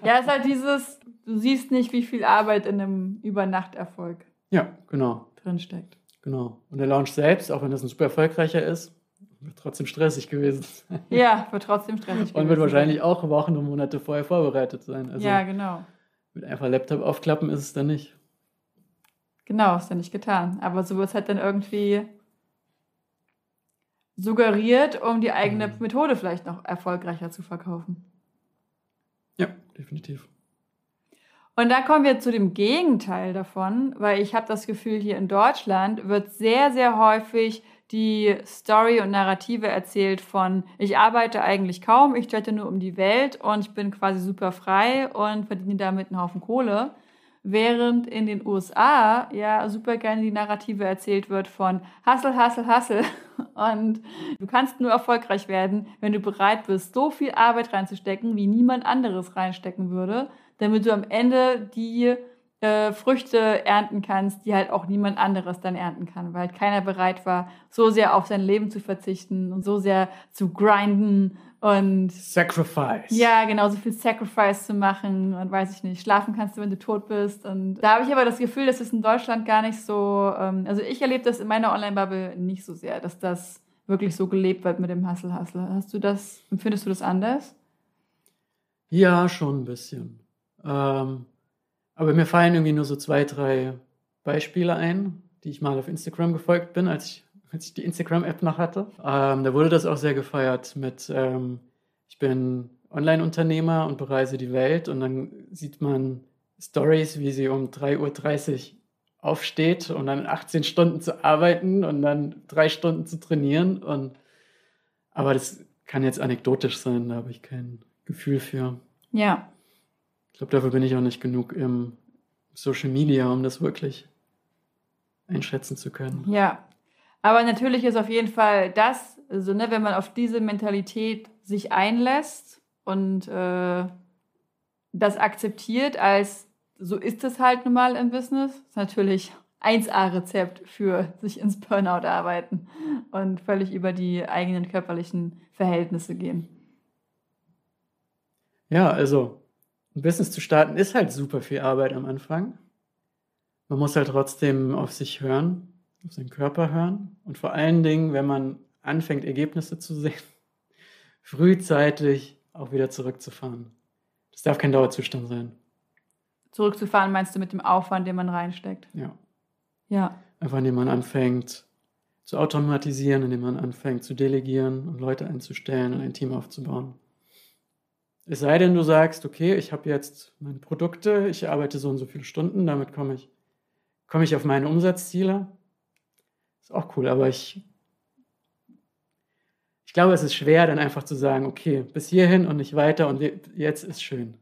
ja, ist halt dieses, du siehst nicht, wie viel Arbeit in einem Übernachterfolg ja, genau. drinsteckt. Genau. Und der Launch selbst, auch wenn das ein super erfolgreicher ist, wird trotzdem stressig gewesen sein. Ja, wird trotzdem stressig Und wird wahrscheinlich auch Wochen und Monate vorher vorbereitet sein. Also ja, genau. Mit einfach Laptop aufklappen ist es dann nicht. Genau, ist ja nicht getan. Aber so wird es halt dann irgendwie suggeriert, um die eigene mhm. Methode vielleicht noch erfolgreicher zu verkaufen. Ja, definitiv. Und dann kommen wir zu dem Gegenteil davon, weil ich habe das Gefühl, hier in Deutschland wird sehr, sehr häufig die Story und Narrative erzählt von, ich arbeite eigentlich kaum, ich jette nur um die Welt und ich bin quasi super frei und verdiene damit einen Haufen Kohle. Während in den USA ja super gerne die Narrative erzählt wird von Hustle, Hustle, Hustle. Und du kannst nur erfolgreich werden, wenn du bereit bist, so viel Arbeit reinzustecken, wie niemand anderes reinstecken würde damit du am Ende die äh, Früchte ernten kannst, die halt auch niemand anderes dann ernten kann, weil halt keiner bereit war, so sehr auf sein Leben zu verzichten und so sehr zu grinden und Sacrifice. Ja, genau, so viel Sacrifice zu machen und weiß ich nicht, schlafen kannst du, wenn du tot bist. Und da habe ich aber das Gefühl, dass es in Deutschland gar nicht so, ähm, also ich erlebe das in meiner Online-Bubble nicht so sehr, dass das wirklich so gelebt wird mit dem Hustle Hustle. Hast du das, empfindest du das anders? Ja, schon ein bisschen. Ähm, aber mir fallen irgendwie nur so zwei, drei Beispiele ein, die ich mal auf Instagram gefolgt bin, als ich, als ich die Instagram-App noch hatte. Ähm, da wurde das auch sehr gefeiert mit, ähm, ich bin Online-Unternehmer und bereise die Welt und dann sieht man Stories, wie sie um 3.30 Uhr aufsteht und dann 18 Stunden zu arbeiten und dann drei Stunden zu trainieren. Und, aber das kann jetzt anekdotisch sein, da habe ich kein Gefühl für. Ja. Ich glaube, dafür bin ich auch nicht genug im Social Media, um das wirklich einschätzen zu können. Ja. Aber natürlich ist auf jeden Fall das, also, ne, wenn man auf diese Mentalität sich einlässt und äh, das akzeptiert als so ist es halt nun mal im Business, ist natürlich 1A-Rezept für sich ins Burnout arbeiten und völlig über die eigenen körperlichen Verhältnisse gehen. Ja, also ein Business zu starten ist halt super viel Arbeit am Anfang. Man muss halt trotzdem auf sich hören, auf seinen Körper hören und vor allen Dingen, wenn man anfängt, Ergebnisse zu sehen, frühzeitig auch wieder zurückzufahren. Das darf kein Dauerzustand sein. Zurückzufahren meinst du mit dem Aufwand, den man reinsteckt? Ja. Ja. Einfach indem man anfängt zu automatisieren, indem man anfängt zu delegieren und Leute einzustellen und ein Team aufzubauen. Es sei denn, du sagst, okay, ich habe jetzt meine Produkte, ich arbeite so und so viele Stunden, damit komme ich, komme ich auf meine Umsatzziele. Ist auch cool, aber ich, ich glaube, es ist schwer, dann einfach zu sagen, okay, bis hierhin und nicht weiter und jetzt ist schön.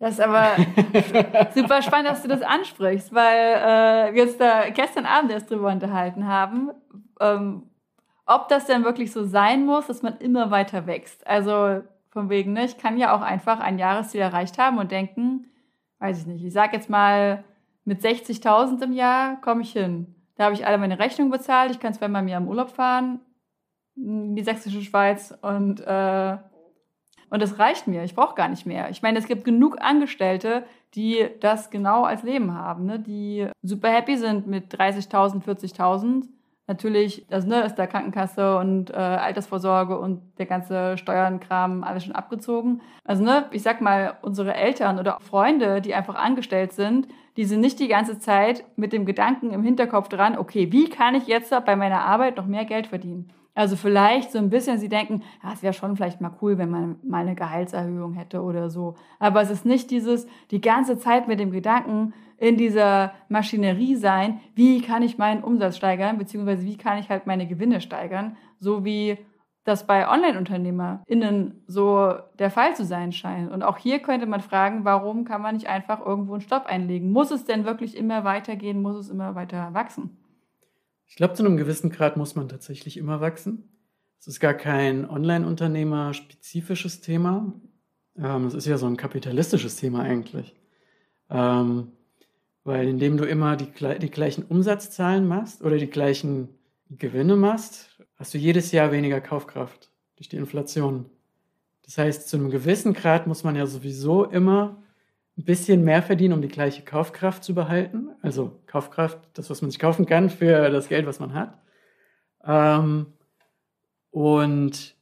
Das ist aber super spannend, dass du das ansprichst, weil äh, wir uns da gestern Abend erst drüber unterhalten haben, ähm, ob das denn wirklich so sein muss, dass man immer weiter wächst. Also von wegen, ne, ich kann ja auch einfach ein Jahresziel erreicht haben und denken, weiß ich nicht, ich sag jetzt mal, mit 60.000 im Jahr komme ich hin. Da habe ich alle meine Rechnungen bezahlt, ich kann zweimal im Jahr im Urlaub fahren in die sächsische Schweiz und äh, und das reicht mir. Ich brauche gar nicht mehr. Ich meine, es gibt genug Angestellte, die das genau als Leben haben, ne? die super happy sind mit 30.000, 40.000. Natürlich, das ne, ist da Krankenkasse und äh, Altersvorsorge und der ganze Steuernkram alles schon abgezogen. Also ne, ich sag mal, unsere Eltern oder Freunde, die einfach angestellt sind, die sind nicht die ganze Zeit mit dem Gedanken im Hinterkopf dran, okay, wie kann ich jetzt bei meiner Arbeit noch mehr Geld verdienen? Also vielleicht so ein bisschen, sie denken, ja, es wäre schon vielleicht mal cool, wenn man mal eine Gehaltserhöhung hätte oder so. Aber es ist nicht dieses, die ganze Zeit mit dem Gedanken in dieser Maschinerie sein, wie kann ich meinen Umsatz steigern, beziehungsweise wie kann ich halt meine Gewinne steigern, so wie das bei Online-UnternehmerInnen so der Fall zu sein scheint. Und auch hier könnte man fragen, warum kann man nicht einfach irgendwo einen Stopp einlegen? Muss es denn wirklich immer weitergehen? Muss es immer weiter wachsen? Ich glaube, zu einem gewissen Grad muss man tatsächlich immer wachsen. Es ist gar kein Online-Unternehmer-spezifisches Thema. Ähm, es ist ja so ein kapitalistisches Thema eigentlich. Ähm, weil indem du immer die, die gleichen Umsatzzahlen machst oder die gleichen Gewinne machst, hast du jedes Jahr weniger Kaufkraft durch die Inflation. Das heißt, zu einem gewissen Grad muss man ja sowieso immer ein bisschen mehr verdienen, um die gleiche Kaufkraft zu behalten. Also Kaufkraft, das, was man sich kaufen kann für das Geld, was man hat. Ähm, und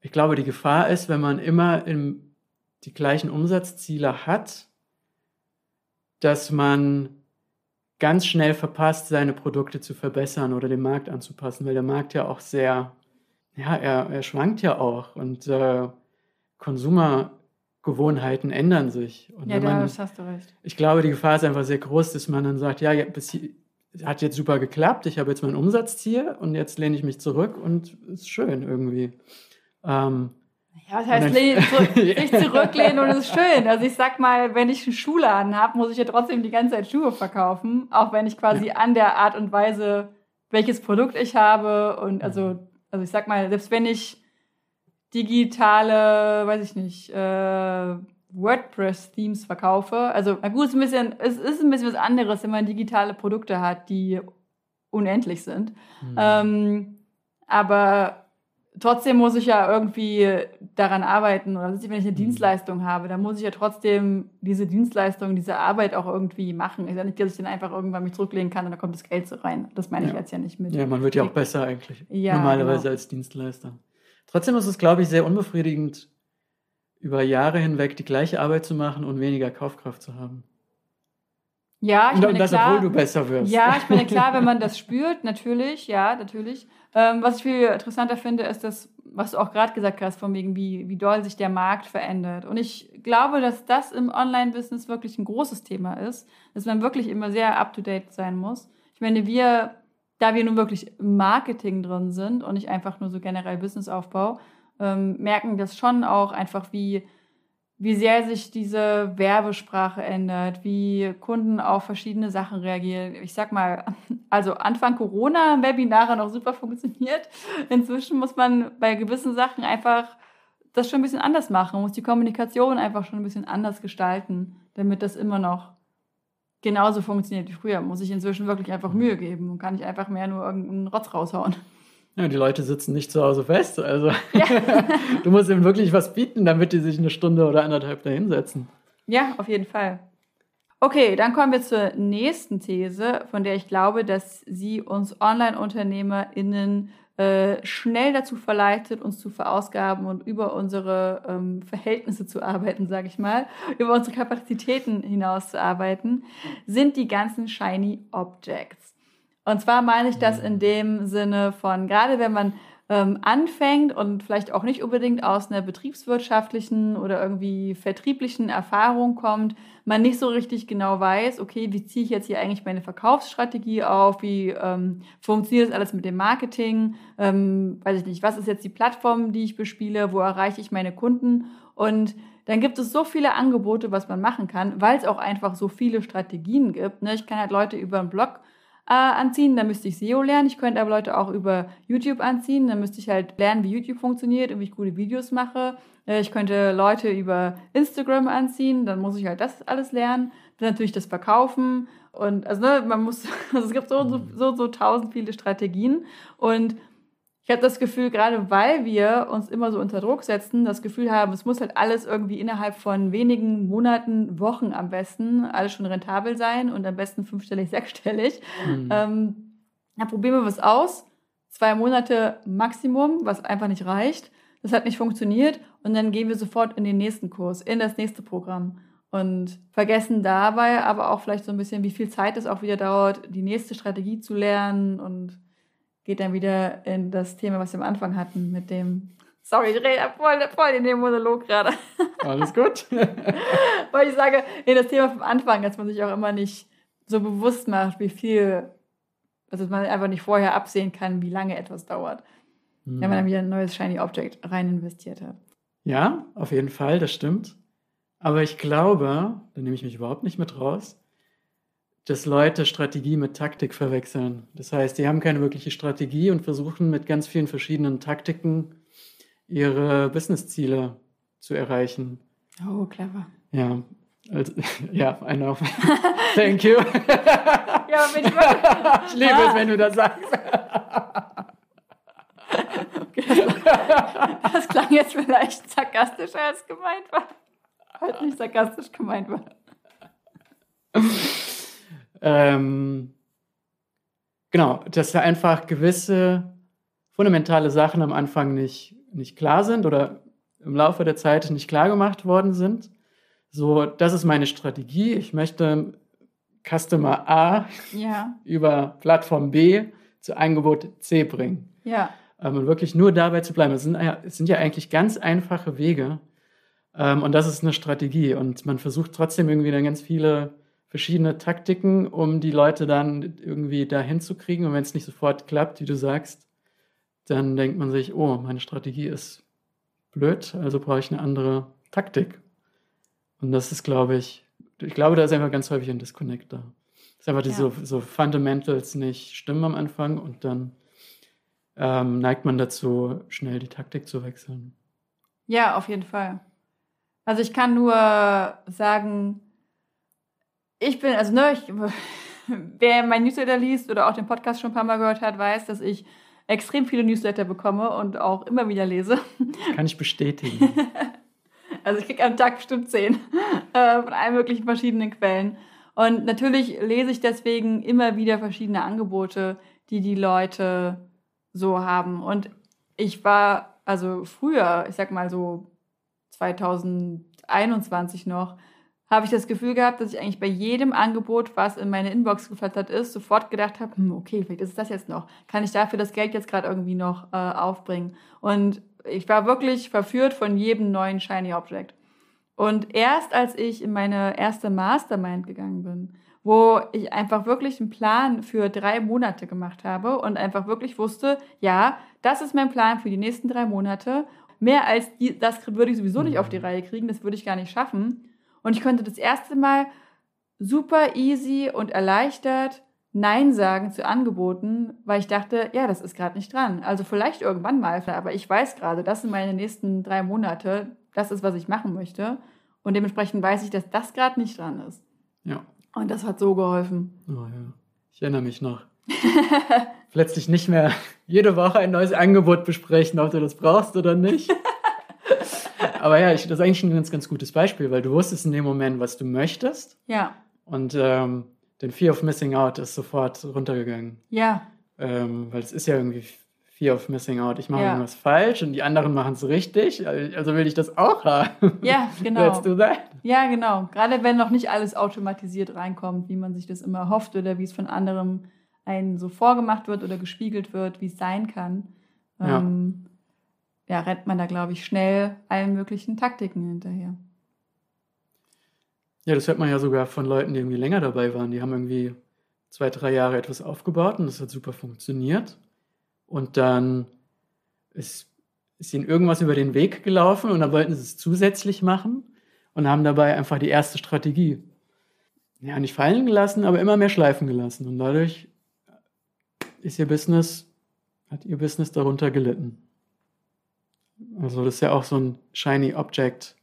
ich glaube, die Gefahr ist, wenn man immer im, die gleichen Umsatzziele hat, dass man ganz schnell verpasst, seine Produkte zu verbessern oder den Markt anzupassen, weil der Markt ja auch sehr, ja, er, er schwankt ja auch und äh, Konsumer Gewohnheiten ändern sich. Und ja, da hast du recht. Ich glaube, die Gefahr ist einfach sehr groß, dass man dann sagt, ja, bis hier, hat jetzt super geklappt, ich habe jetzt mein Umsatzziel und jetzt lehne ich mich zurück und ist schön irgendwie. Ähm, ja, was heißt sich zurücklehnen und es ist schön. Also ich sag mal, wenn ich einen Schuhladen habe, muss ich ja trotzdem die ganze Zeit Schuhe verkaufen, auch wenn ich quasi ja. an der Art und Weise, welches Produkt ich habe und also, also ich sag mal, selbst wenn ich digitale, weiß ich nicht, äh, WordPress-Themes verkaufe. Also, na gut, es ist, ein bisschen, es ist ein bisschen was anderes, wenn man digitale Produkte hat, die unendlich sind. Mhm. Ähm, aber trotzdem muss ich ja irgendwie daran arbeiten. Oder wenn ich eine Mhm. Dienstleistung habe, dann muss ich ja trotzdem diese Dienstleistung, diese Arbeit auch irgendwie machen. Ich sage nicht, dass ich dann einfach irgendwann mich zurücklegen kann und dann kommt das Geld so rein. Das meine ich Ja. jetzt ja nicht mit. Ja, man wird ja auch besser eigentlich. Ja, normalerweise genau. als Dienstleister. Trotzdem ist es, glaube ich, sehr unbefriedigend, über Jahre hinweg die gleiche Arbeit zu machen und weniger Kaufkraft zu haben. Ja, ich und, meine, und das, klar, obwohl du besser wirst. Ja, ich meine, klar, wenn man das spürt, natürlich, ja, natürlich. Ähm, was ich viel interessanter finde, ist das, was du auch gerade gesagt hast, von wegen, wie, wie doll sich der Markt verändert. Und ich glaube, dass das im Online-Business wirklich ein großes Thema ist, dass man wirklich immer sehr up-to-date sein muss. Ich meine, wir, da wir nun wirklich im Marketing drin sind und nicht einfach nur so generell Businessaufbau, ähm, merken das schon auch einfach, wie wie sehr sich diese Werbesprache ändert, wie Kunden auf verschiedene Sachen reagieren. Ich sag mal, also Anfang Corona haben Webinare noch super funktioniert. Inzwischen muss man bei gewissen Sachen einfach das schon ein bisschen anders machen, muss die Kommunikation einfach schon ein bisschen anders gestalten, damit das immer noch genauso funktioniert wie früher. Muss ich inzwischen wirklich einfach Mühe geben und kann nicht einfach mehr nur irgendeinen Rotz raushauen. Ja, die Leute sitzen nicht zu Hause fest. Also Ja. du musst ihnen wirklich was bieten, damit die sich eine Stunde oder anderthalb da hinsetzen. Ja, auf jeden Fall. Okay, dann kommen wir zur nächsten These, von der ich glaube, dass sie uns Online-UnternehmerInnen äh, schnell dazu verleitet, uns zu verausgaben und über unsere ähm, Verhältnisse zu arbeiten, sage ich mal, über unsere Kapazitäten hinaus zu arbeiten, sind die ganzen Shiny Objects. Und zwar meine ich das in dem Sinne von, gerade wenn man ähm, anfängt und vielleicht auch nicht unbedingt aus einer betriebswirtschaftlichen oder irgendwie vertrieblichen Erfahrung kommt, man nicht so richtig genau weiß, okay, wie ziehe ich jetzt hier eigentlich meine Verkaufsstrategie auf, wie ähm, funktioniert das alles mit dem Marketing, ähm, weiß ich nicht, was ist jetzt die Plattform, die ich bespiele, wo erreiche ich meine Kunden und dann gibt es so viele Angebote, was man machen kann, weil es auch einfach so viele Strategien gibt. Ne? Ich kann halt Leute über einen Blog äh, anziehen, dann müsste ich SEO lernen. Ich könnte aber Leute auch über YouTube anziehen, dann müsste ich halt lernen, wie YouTube funktioniert und wie ich gute Videos mache. Äh, ich könnte Leute über Instagram anziehen, dann muss ich halt das alles lernen. Dann natürlich das Verkaufen und also ne, man muss, also es gibt so und so, so, so tausend viele Strategien und ich habe das Gefühl, gerade weil wir uns immer so unter Druck setzen, das Gefühl haben, es muss halt alles irgendwie innerhalb von wenigen Monaten, Wochen am besten, alles schon rentabel sein und am besten fünfstellig, sechsstellig. Mhm. Ähm, dann probieren wir was aus. Zwei Monate Maximum, was einfach nicht reicht. Das hat nicht funktioniert. Und dann gehen wir sofort in den nächsten Kurs, in das nächste Programm. Und vergessen dabei aber auch vielleicht so ein bisschen, wie viel Zeit es auch wieder dauert, die nächste Strategie zu lernen und geht dann wieder in das Thema, was wir am Anfang hatten, mit dem. Sorry, ich rede voll, voll in dem Monolog gerade. Alles gut. Weil ich sage, in das Thema vom Anfang, dass man sich auch immer nicht so bewusst macht, wie viel, also dass man einfach nicht vorher absehen kann, wie lange etwas dauert, wenn man dann wieder ein neues Shiny Object rein investiert hat. Ja, auf jeden Fall, das stimmt. Aber ich glaube, da nehme ich mich überhaupt nicht mit raus, dass Leute Strategie mit Taktik verwechseln. Das heißt, die haben keine wirkliche Strategie und versuchen mit ganz vielen verschiedenen Taktiken ihre Businessziele zu erreichen. Oh, clever. Ja, also, ja, I know. Thank you. Ja, wenn ich Ich liebe es, wenn du das sagst. das klang jetzt vielleicht sarkastischer als gemeint war. Halt nicht sarkastisch gemeint war. Ähm, genau, dass da einfach gewisse fundamentale Sachen am Anfang nicht, nicht klar sind oder im Laufe der Zeit nicht klar gemacht worden sind. So, das ist meine Strategie. Ich möchte Customer A Ja, über Plattform B zu Angebot C bringen. ja, Ähm, und wirklich nur dabei zu bleiben. Es sind, es sind ja eigentlich ganz einfache Wege. Ähm, und das ist eine Strategie. Und man versucht trotzdem irgendwie dann ganz viele verschiedene Taktiken, um die Leute dann irgendwie dahin zu kriegen. Und wenn es nicht sofort klappt, wie du sagst, dann denkt man sich, oh, meine Strategie ist blöd, also brauche ich eine andere Taktik. Und das ist, glaube ich, ich glaube, da ist einfach ganz häufig ein Disconnect da. Dass einfach die Ja. so, so Fundamentals nicht stimmen am Anfang und dann ähm, neigt man dazu, schnell die Taktik zu wechseln. ja, auf jeden Fall. Also ich kann nur sagen, ich bin, also ne, ich, wer mein Newsletter liest oder auch den Podcast schon ein paar Mal gehört hat, weiß, dass ich extrem viele Newsletter bekomme und auch immer wieder lese. Kann ich bestätigen. Also ich kriege am Tag bestimmt zehn äh, von allen möglichen verschiedenen Quellen. Und natürlich lese ich deswegen immer wieder verschiedene Angebote, die die Leute so haben. Und ich war also früher, ich sag mal so 2021 noch, habe ich das Gefühl gehabt, dass ich eigentlich bei jedem Angebot, was in meine Inbox geflattert ist, sofort gedacht habe, hm, okay, vielleicht ist es das jetzt noch. Kann ich dafür das Geld jetzt gerade irgendwie noch äh, aufbringen? Und ich war wirklich verführt von jedem neuen Shiny Object. Und erst als ich in meine erste Mastermind gegangen bin, wo ich einfach wirklich einen Plan für drei Monate gemacht habe und einfach wirklich wusste, ja, das ist mein Plan für die nächsten drei Monate. Mehr als die, das würde ich sowieso nicht auf die mhm. Reihe kriegen, das würde ich gar nicht schaffen. Und ich konnte das erste Mal super easy und erleichtert Nein sagen zu Angeboten, weil ich dachte, ja, das ist gerade nicht dran. Also vielleicht irgendwann mal, aber ich weiß gerade, das sind meine nächsten drei Monate, das ist, was ich machen möchte. Und dementsprechend weiß ich, dass das gerade nicht dran ist. Ja. Und das hat so geholfen. Oh ja, ich erinnere mich noch. Plötzlich nicht mehr jede Woche ein neues Angebot besprechen, ob du das brauchst oder nicht. Aber ja, ich, das ist eigentlich ein ganz, ganz gutes Beispiel, weil du wusstest in dem Moment, was du möchtest. Ja. Und ähm, den Fear of Missing Out ist sofort runtergegangen. Ja. Ähm, weil es ist ja irgendwie Fear of Missing Out. Ich mache ja. irgendwas falsch und die anderen machen es richtig. Also will ich das auch haben. Ja, genau. Let's do that. Ja, genau. Gerade wenn noch nicht alles automatisiert reinkommt, wie man sich das immer hofft oder wie es von anderem einen so vorgemacht wird oder gespiegelt wird, wie es sein kann. Ja. Ähm, ja, rennt man da, glaube ich, schnell allen möglichen Taktiken hinterher. Ja, das hört man ja sogar von Leuten, die irgendwie länger dabei waren. Die haben irgendwie zwei, drei Jahre etwas aufgebaut und das hat super funktioniert. Und dann ist, ist ihnen irgendwas über den Weg gelaufen und dann wollten sie es zusätzlich machen und haben dabei einfach die erste Strategie ja nicht fallen gelassen, aber immer mehr schleifen gelassen. Und dadurch ist ihr Business, hat ihr Business darunter gelitten. Also das ist ja auch so ein shiny Object.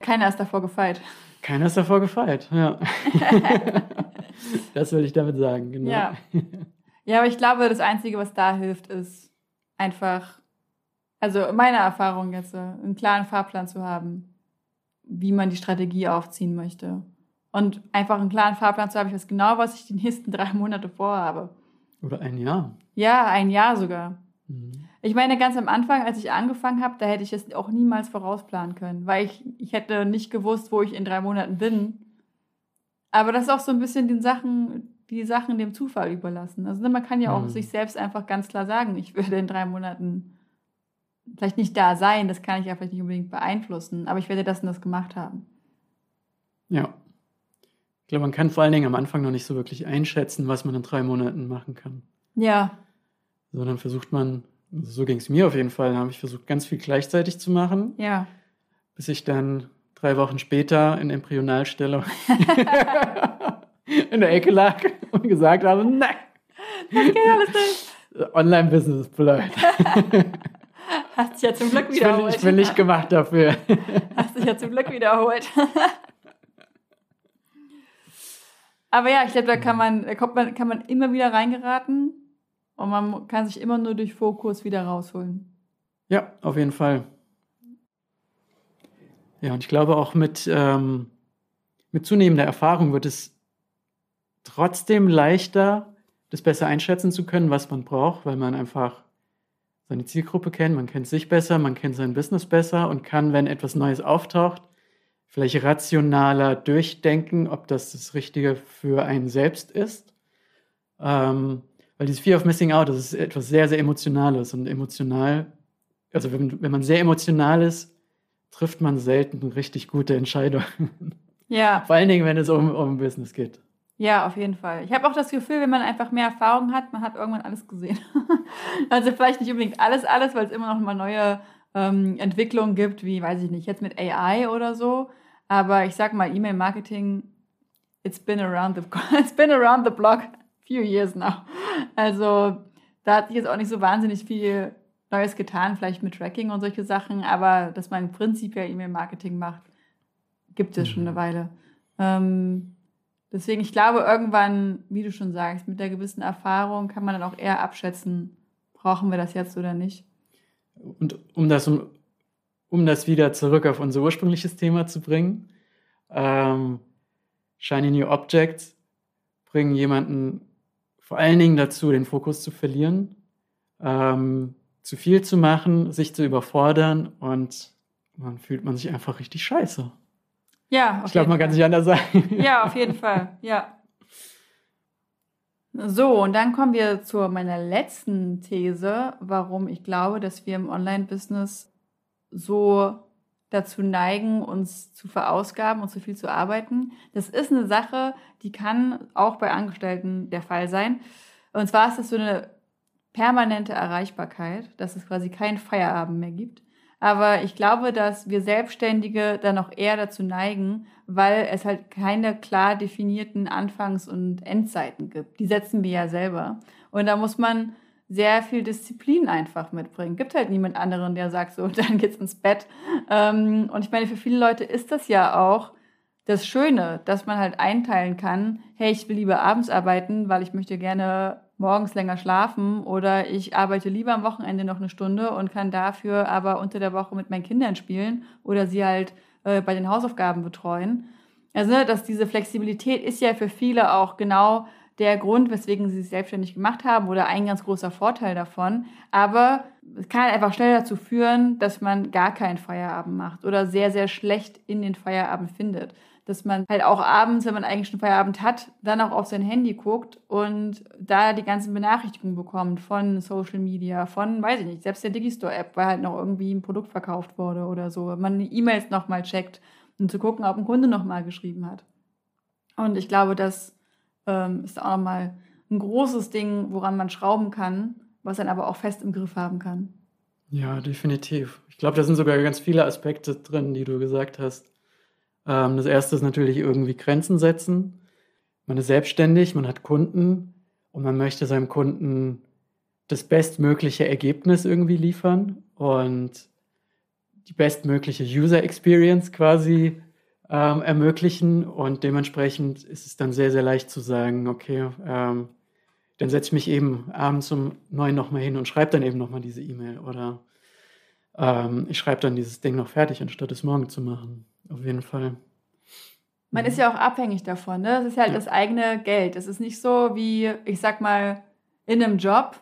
Keiner ist davor gefeit. Keiner ist davor gefeit, ja. das will ich damit sagen, genau. Ja. ja, aber ich glaube, das Einzige, was da hilft, ist einfach, also meine Erfahrung jetzt, einen klaren Fahrplan zu haben, wie man die Strategie aufziehen möchte. Und einfach einen klaren Fahrplan zu haben, ich weiß genau, was ich die nächsten drei Monate vorhabe. Oder ein Jahr. Ja, ein Jahr sogar. Mhm. Ich meine, ganz am Anfang, als ich angefangen habe, da hätte ich es auch niemals vorausplanen können, weil ich, ich hätte nicht gewusst, wo ich in drei Monaten bin. Aber das ist auch so ein bisschen den Sachen, die Sachen dem Zufall überlassen. Also ne, man kann ja auch mhm. sich selbst einfach ganz klar sagen, ich würde in drei Monaten vielleicht nicht da sein, das kann ich ja vielleicht nicht unbedingt beeinflussen, aber ich werde das und das gemacht haben. Ja. Ich glaube, man kann vor allen Dingen am Anfang noch nicht so wirklich einschätzen, was man in drei Monaten machen kann. Ja. Sondern versucht man, so ging es mir auf jeden Fall, da habe ich versucht, ganz viel gleichzeitig zu machen. Ja. Bis ich dann drei Wochen später in Embryonalstellung in der Ecke lag und gesagt habe, nein. Das geht alles nicht. Online-Business ist blöd. Hast dich ja zum Glück wiederholt. Ich bin, ich bin nicht gemacht dafür. Hast dich ja zum Glück wiederholt. Aber ja, ich glaube, da kann man, da kommt man, kann man immer wieder reingeraten und man kann sich immer nur durch Fokus wieder rausholen. Ja, auf jeden Fall. Ja, und ich glaube auch mit, ähm, mit zunehmender Erfahrung wird es trotzdem leichter, das besser einschätzen zu können, was man braucht, weil man einfach seine Zielgruppe kennt, man kennt sich besser, man kennt sein Business besser und kann, wenn etwas Neues auftaucht, vielleicht rationaler durchdenken, ob das das Richtige für einen selbst ist. Ähm, weil dieses Fear of Missing Out, das ist etwas sehr, sehr Emotionales und emotional, also wenn, wenn man sehr emotional ist, trifft man selten richtig gute Entscheidungen. Ja. Vor allen Dingen, wenn es um, um Business geht. Ja, auf jeden Fall. Ich habe auch das Gefühl, wenn man einfach mehr Erfahrung hat, man hat irgendwann alles gesehen. also vielleicht nicht unbedingt alles, alles, weil es immer noch mal neue ähm, Entwicklungen gibt, wie, weiß ich nicht, jetzt mit AI oder so. Aber ich sag mal, E-Mail-Marketing, it's been around the, it's been around the block few years now. Also da hat sich jetzt auch nicht so wahnsinnig viel Neues getan, vielleicht mit Tracking und solche Sachen, aber dass man prinzipiell E-Mail-Marketing macht, gibt es mhm. schon eine mhm. Weile. Ähm, deswegen, ich glaube, irgendwann, wie du schon sagst, mit der gewissen Erfahrung kann man dann auch eher abschätzen, brauchen wir das jetzt oder nicht. Und um das, um, um das wieder zurück auf unser ursprüngliches Thema zu bringen, ähm, Shiny New Objects bringen jemanden vor allen Dingen dazu, den Fokus zu verlieren, ähm, zu viel zu machen, sich zu überfordern und dann fühlt man sich einfach richtig scheiße. Ja, ich glaube, man kann sich anders sagen. Ja, auf jeden Fall. Ja. So, und dann kommen wir zu meiner letzten These, warum ich glaube, dass wir im Online-Business so dazu neigen, uns zu verausgaben und zu viel zu arbeiten. Das ist eine Sache, die kann auch bei Angestellten der Fall sein. Und zwar ist das so eine permanente Erreichbarkeit, dass es quasi keinen Feierabend mehr gibt. Aber ich glaube, dass wir Selbstständige dann noch eher dazu neigen, weil es halt keine klar definierten Anfangs- und Endzeiten gibt. Die setzen wir ja selber. Und da muss man sehr viel Disziplin einfach mitbringen. Gibt halt niemand anderen, der sagt so, dann geht's ins Bett. Ähm, und ich meine, für viele Leute ist das ja auch das Schöne, dass man halt einteilen kann, hey, ich will lieber abends arbeiten, weil ich möchte gerne morgens länger schlafen oder ich arbeite lieber am Wochenende noch eine Stunde und kann dafür aber unter der Woche mit meinen Kindern spielen oder sie halt äh, bei den Hausaufgaben betreuen. Also, ne, dass diese Flexibilität ist ja für viele auch genau der Grund, weswegen sie sich selbstständig gemacht haben oder ein ganz großer Vorteil davon. Aber es kann einfach schnell dazu führen, dass man gar keinen Feierabend macht oder sehr, sehr schlecht in den Feierabend findet. Dass man halt auch abends, wenn man eigentlich schon Feierabend hat, dann auch auf sein Handy guckt und da die ganzen Benachrichtigungen bekommt von Social Media, von, weiß ich nicht, selbst der Digistore-App, weil halt noch irgendwie ein Produkt verkauft wurde oder so. Man E-Mails nochmal checkt, um zu gucken, ob ein Kunde nochmal geschrieben hat. Und ich glaube, das ähm, ist auch nochmal ein großes Ding, woran man schrauben kann, was dann aber auch fest im Griff haben kann. Ja, definitiv. Ich glaube, da sind sogar ganz viele Aspekte drin, die du gesagt hast. Ähm, das erste ist natürlich irgendwie Grenzen setzen. Man ist selbstständig, man hat Kunden und man möchte seinem Kunden das bestmögliche Ergebnis irgendwie liefern und die bestmögliche User Experience quasi ähm, ermöglichen. Und dementsprechend ist es dann sehr, sehr leicht zu sagen, okay, ähm, dann setze ich mich eben abends um neun nochmal hin und schreibe dann eben nochmal diese E-Mail. Oder ähm, ich schreibe dann dieses Ding noch fertig, anstatt es morgen zu machen. Auf jeden Fall. Man ist ja auch abhängig davon. Ne? Das ist halt ja. das eigene Geld. Es ist nicht so wie, ich sag mal, in einem Job,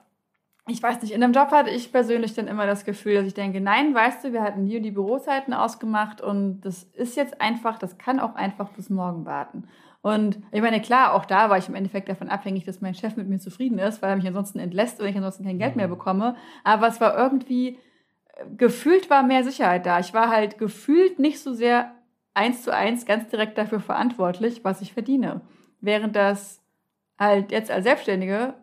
ich weiß nicht, in einem Job hatte ich persönlich dann immer das Gefühl, dass ich denke, nein, weißt du, wir hatten und die Bürozeiten ausgemacht und das ist jetzt einfach, das kann auch einfach bis morgen warten. Und ich meine, klar, auch da war ich im Endeffekt davon abhängig, dass mein Chef mit mir zufrieden ist, weil er mich ansonsten entlässt und ich ansonsten kein Geld mehr mhm. bekomme. Aber es war irgendwie, gefühlt war mehr Sicherheit da. Ich war halt gefühlt nicht so sehr eins zu eins ganz direkt dafür verantwortlich, was ich verdiene. Während das halt jetzt als Selbstständige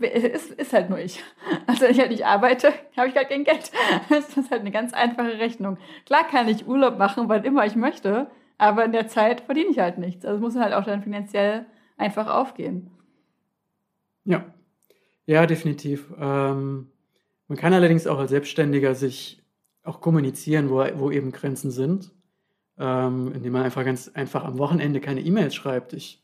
ist, ist halt nur ich. Also wenn ich halt nicht arbeite, habe ich halt kein Geld. Das ist halt eine ganz einfache Rechnung. Klar kann ich Urlaub machen, wann immer ich möchte, aber in der Zeit verdiene ich halt nichts. Also muss man halt auch dann finanziell einfach aufgehen. Ja, ja, definitiv. Ähm, man kann allerdings auch als Selbstständiger sich auch kommunizieren, wo, wo eben Grenzen sind, ähm, indem man einfach ganz einfach am Wochenende keine E-Mails schreibt. Ich,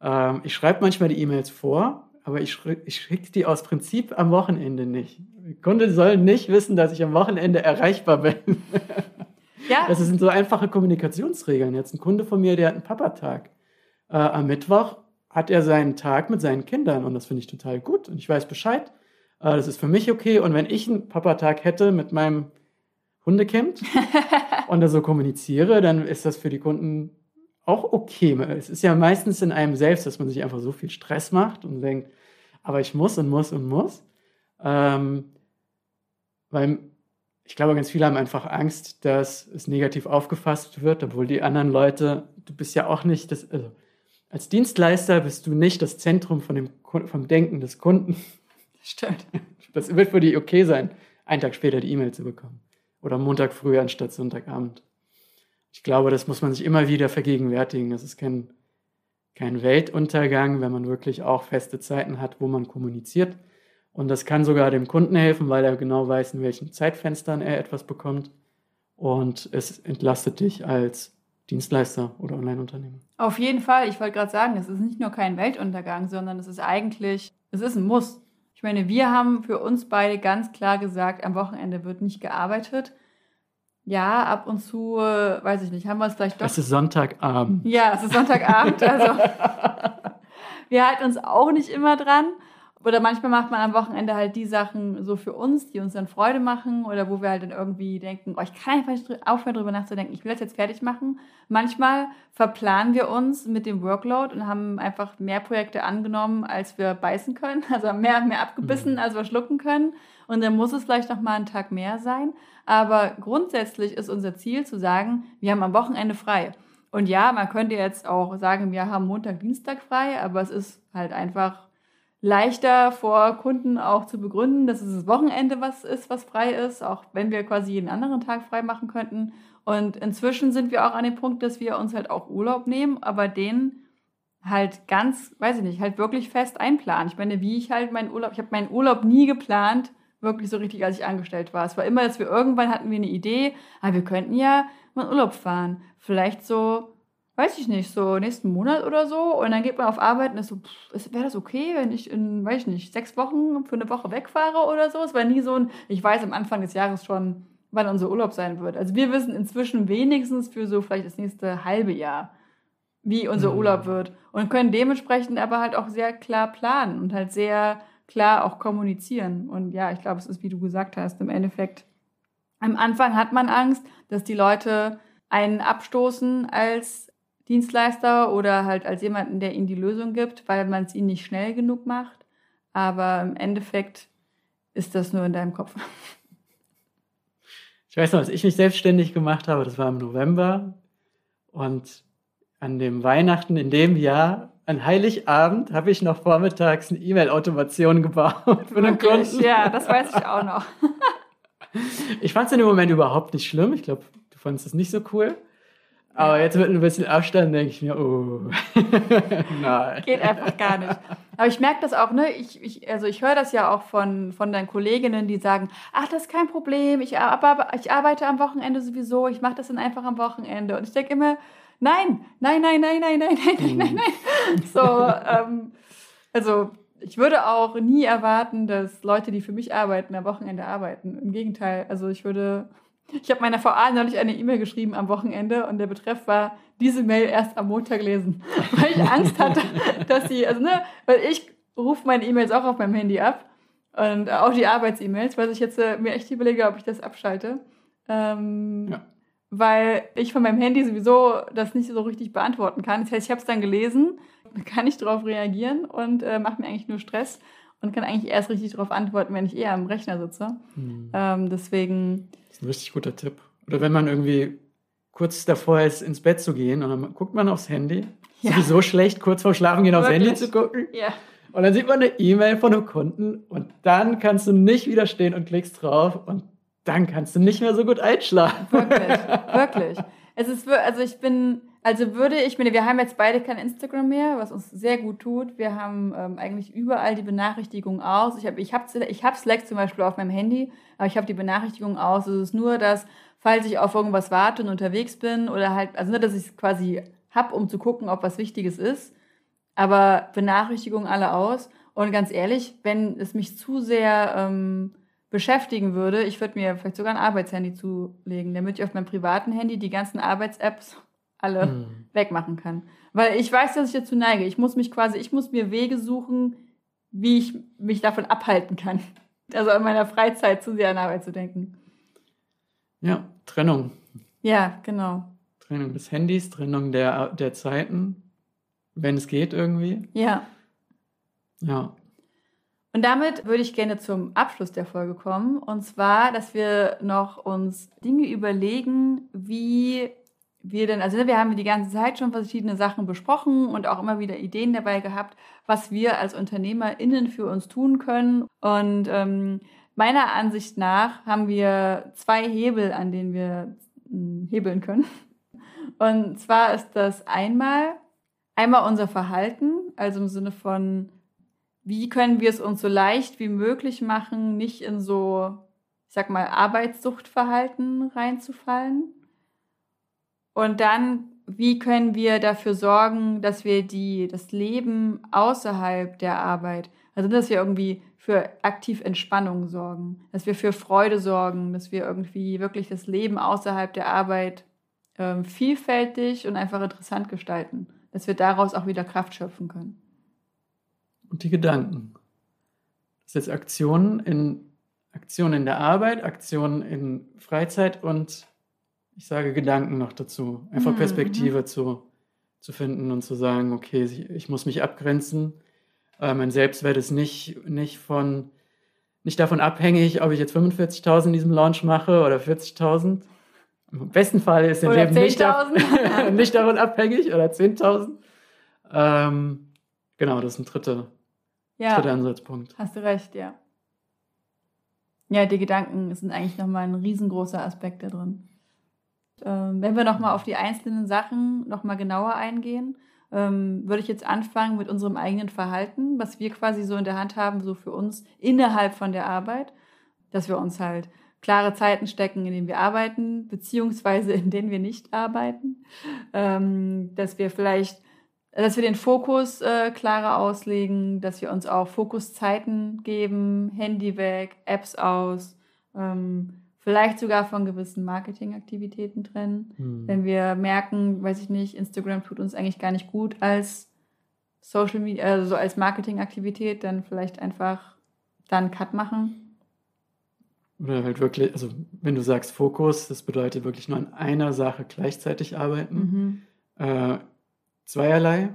ähm, ich schreibe manchmal die E-Mails vor, aber ich, ich schicke die aus Prinzip am Wochenende nicht. Die Kunde soll nicht wissen, dass ich am Wochenende erreichbar bin. Ja. Das sind so einfache Kommunikationsregeln. Jetzt ein Kunde von mir, der hat einen Papatag. Äh, am Mittwoch hat er seinen Tag mit seinen Kindern und das finde ich total gut und ich weiß Bescheid. Äh, das ist für mich okay und wenn ich einen Papatag hätte mit meinem Hundekind und da so kommuniziere, dann ist das für die Kunden auch okay. Es ist ja meistens in einem selbst, dass man sich einfach so viel Stress macht und denkt, aber ich muss und muss und muss. Ähm, weil ich glaube, ganz viele haben einfach Angst, dass es negativ aufgefasst wird, obwohl die anderen Leute, du bist ja auch nicht das, also als Dienstleister bist du nicht das Zentrum von dem, vom Denken des Kunden. Stimmt. Das wird für die okay sein, einen Tag später die E-Mail zu bekommen. Oder Montag früh anstatt Sonntagabend ich glaube, das muss man sich immer wieder vergegenwärtigen. Es ist kein, kein Weltuntergang, wenn man wirklich auch feste Zeiten hat, wo man kommuniziert. Und das kann sogar dem Kunden helfen, weil er genau weiß, in welchen Zeitfenstern er etwas bekommt. Und es entlastet dich als Dienstleister oder Online-Unternehmen. Auf jeden Fall. Ich wollte gerade sagen, es ist nicht nur kein Weltuntergang, sondern es ist eigentlich, es ist ein Muss. Ich meine, wir haben für uns beide ganz klar gesagt, am Wochenende wird nicht gearbeitet. Ja, ab und zu, äh, weiß ich nicht, haben wir es vielleicht doch. Es ist Sonntagabend. Ja, es ist Sonntagabend. Also wir halten uns auch nicht immer dran. Oder manchmal macht man am Wochenende halt die Sachen so für uns, die uns dann Freude machen oder wo wir halt dann irgendwie denken, oh, ich kann einfach nicht aufhören, darüber nachzudenken, ich will das jetzt fertig machen. Manchmal verplanen wir uns mit dem Workload und haben einfach mehr Projekte angenommen, als wir beißen können. Also mehr, mehr abgebissen, mhm. als wir schlucken können. Und dann muss es vielleicht noch mal einen Tag mehr sein. Aber grundsätzlich ist unser Ziel zu sagen, wir haben am Wochenende frei. Und ja, man könnte jetzt auch sagen, wir haben Montag, Dienstag frei, aber es ist halt einfach leichter vor Kunden auch zu begründen, dass es das Wochenende was ist, was frei ist, auch wenn wir quasi jeden anderen Tag frei machen könnten. Und inzwischen sind wir auch an dem Punkt, dass wir uns halt auch Urlaub nehmen, aber den halt ganz, weiß ich nicht, halt wirklich fest einplanen. Ich meine, wie ich halt meinen Urlaub, ich habe meinen Urlaub nie geplant, wirklich so richtig, als ich angestellt war. Es war immer, dass wir irgendwann hatten wir eine Idee, aber ah, wir könnten ja mal Urlaub fahren. Vielleicht so weiß ich nicht, so nächsten Monat oder so. Und dann geht man auf Arbeit und ist so, wäre das okay, wenn ich in, weiß ich nicht, sechs Wochen für eine Woche wegfahre oder so? Es war nie so ein, ich weiß am Anfang des Jahres schon, wann unser Urlaub sein wird. Also wir wissen inzwischen wenigstens für so vielleicht das nächste halbe Jahr, wie unser mhm. Urlaub wird. Und können dementsprechend aber halt auch sehr klar planen und halt sehr klar auch kommunizieren. Und ja, ich glaube, es ist, wie du gesagt hast, im Endeffekt, am Anfang hat man Angst, dass die Leute einen abstoßen als Dienstleister oder halt als jemanden, der ihnen die Lösung gibt, weil man es ihnen nicht schnell genug macht. Aber im Endeffekt ist das nur in deinem Kopf. Ich weiß noch, als ich mich selbstständig gemacht habe, das war im November. Und an dem Weihnachten in dem Jahr, an Heiligabend, habe ich noch vormittags eine E-Mail-Automation gebaut für einen Kunden. Ja, das weiß ich auch noch. ich fand es in dem Moment überhaupt nicht schlimm. Ich glaube, du fandest es nicht so cool. Aber jetzt mit ein bisschen Abstand denke ich mir, oh, nein. Geht einfach gar nicht. Aber ich merke das auch, ne? Ich, ich, also ich höre das ja auch von, von deinen Kolleginnen, die sagen, ach, das ist kein Problem, ich, ich arbeite am Wochenende sowieso, ich mache das dann einfach am Wochenende. Und ich denke immer, nein, nein, nein, nein, nein, nein, nein, nein, nein, nein. So, ähm, also ich würde auch nie erwarten, dass Leute, die für mich arbeiten, am Wochenende arbeiten. Im Gegenteil, also ich würde ich habe meiner VA neulich eine E-Mail geschrieben am Wochenende und der Betreff war, diese Mail erst am Montag lesen, weil ich Angst hatte, dass sie, also ne, weil ich rufe meine E-Mails auch auf meinem Handy ab und auch die Arbeits-E-Mails, weil ich jetzt äh, mir echt überlege, ob ich das abschalte. Ähm, ja. Weil ich von meinem Handy sowieso das nicht so richtig beantworten kann. Das heißt, ich habe es dann gelesen, kann ich darauf reagieren und äh, mache mir eigentlich nur Stress und kann eigentlich erst richtig darauf antworten, wenn ich eher am Rechner sitze. Mhm. Ähm, deswegen ist ein richtig guter Tipp. Oder wenn man irgendwie kurz davor ist, ins Bett zu gehen und dann guckt man aufs Handy. Ja. Sowieso schlecht, kurz vorm Schlafen gehen aufs Wirklich? Handy zu gucken. Ja. Und dann sieht man eine E-Mail von einem Kunden und dann kannst du nicht widerstehen und klickst drauf und dann kannst du nicht mehr so gut einschlafen. Wirklich, wirklich. Es ist, also ich bin, also würde ich, meine, wir haben jetzt beide kein Instagram mehr, was uns sehr gut tut. Wir haben ähm, eigentlich überall die Benachrichtigungen aus. Ich habe ich hab, ich hab Slack zum Beispiel auf meinem Handy, aber ich habe die Benachrichtigungen aus. Es ist nur, dass, falls ich auf irgendwas warte und unterwegs bin oder halt, also nur, dass ich es quasi habe, um zu gucken, ob was Wichtiges ist. Aber Benachrichtigungen alle aus. Und ganz ehrlich, wenn es mich zu sehr ähm, beschäftigen würde, ich würde mir vielleicht sogar ein Arbeitshandy zulegen, damit ich auf meinem privaten Handy die ganzen Arbeits-Apps alle mhm. wegmachen kann. Weil ich weiß, dass ich dazu neige. Ich muss mich quasi, ich muss mir Wege suchen, wie ich mich davon abhalten kann. Also in meiner Freizeit zu sehr an Arbeit zu denken. Ja, Trennung. Ja, genau. Trennung des Handys, Trennung der, der Zeiten, wenn es geht irgendwie. Ja. Ja. Und damit würde ich gerne zum Abschluss der Folge kommen. Und zwar, dass wir noch uns Dinge überlegen, wie wir denn, also wir haben die ganze Zeit schon verschiedene Sachen besprochen und auch immer wieder Ideen dabei gehabt, was wir als UnternehmerInnen für uns tun können. Und ähm, meiner Ansicht nach haben wir zwei Hebel, an denen wir äh, hebeln können. Und zwar ist das einmal, einmal unser Verhalten, also im Sinne von, wie können wir es uns so leicht wie möglich machen, nicht in so, ich sag mal, Arbeitssuchtverhalten reinzufallen? Und dann, wie können wir dafür sorgen, dass wir die, das Leben außerhalb der Arbeit, also dass wir irgendwie für aktiv Entspannung sorgen, dass wir für Freude sorgen, dass wir irgendwie wirklich das Leben außerhalb der Arbeit ähm, vielfältig und einfach interessant gestalten, dass wir daraus auch wieder Kraft schöpfen können. Und die Gedanken. Das ist jetzt Aktionen in Aktionen in der Arbeit, Aktionen in Freizeit und ich sage Gedanken noch dazu. Einfach mhm. Perspektive mhm. zu, zu finden und zu sagen, okay, ich muss mich abgrenzen. Äh, mein Selbstwert ist nicht, nicht von nicht davon abhängig, ob ich jetzt 45.000 in diesem Launch mache oder 40.000. Im besten Fall ist dein Leben nicht, nicht, davon abhängig oder 10.000. Ähm, genau, das ist ein dritter, ja, dritter Ansatzpunkt. Hast du recht, ja. Ja, die Gedanken sind eigentlich nochmal ein riesengroßer Aspekt da drin. Ähm, wenn wir nochmal auf die einzelnen Sachen nochmal genauer eingehen, ähm, würde ich jetzt anfangen mit unserem eigenen Verhalten, was wir quasi so in der Hand haben, so für uns innerhalb von der Arbeit, dass wir uns halt klare Zeiten stecken, in denen wir arbeiten, beziehungsweise in denen wir nicht arbeiten, ähm, dass wir vielleicht dass wir den Fokus äh, klarer auslegen, dass wir uns auch Fokuszeiten geben, Handy weg, Apps aus, ähm, vielleicht sogar von gewissen Marketingaktivitäten trennen. Hm. Wenn wir merken, weiß ich nicht, Instagram tut uns eigentlich gar nicht gut als Social Media, also als Marketingaktivität, dann vielleicht einfach dann Cut machen. Oder halt wirklich, also wenn du sagst Fokus, das bedeutet wirklich nur an einer Sache gleichzeitig arbeiten. Mhm. Äh, zweierlei.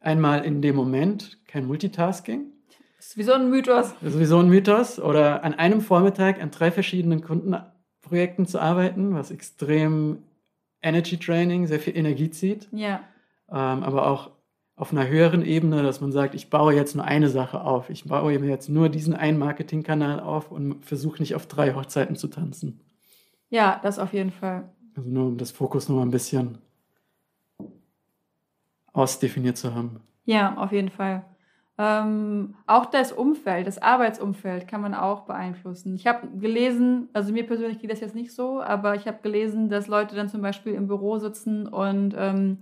Einmal in dem Moment kein Multitasking. Das ist wie so ein Mythos. Das ist wie so ein Mythos. Oder an einem Vormittag an drei verschiedenen Kundenprojekten zu arbeiten, was extrem Energy Training, sehr viel Energie zieht. Ja. Ähm, aber auch auf einer höheren Ebene, dass man sagt, ich baue jetzt nur eine Sache auf. Ich baue mir jetzt nur diesen einen Marketingkanal auf und versuche nicht auf drei Hochzeiten zu tanzen. Ja, das auf jeden Fall. Also nur um das Fokus noch mal ein bisschen ausdefiniert zu haben. Ja, auf jeden Fall. Ähm, auch das Umfeld, das Arbeitsumfeld kann man auch beeinflussen. Ich habe gelesen, also mir persönlich geht das jetzt nicht so, aber ich habe gelesen, dass Leute dann zum Beispiel im Büro sitzen und ähm,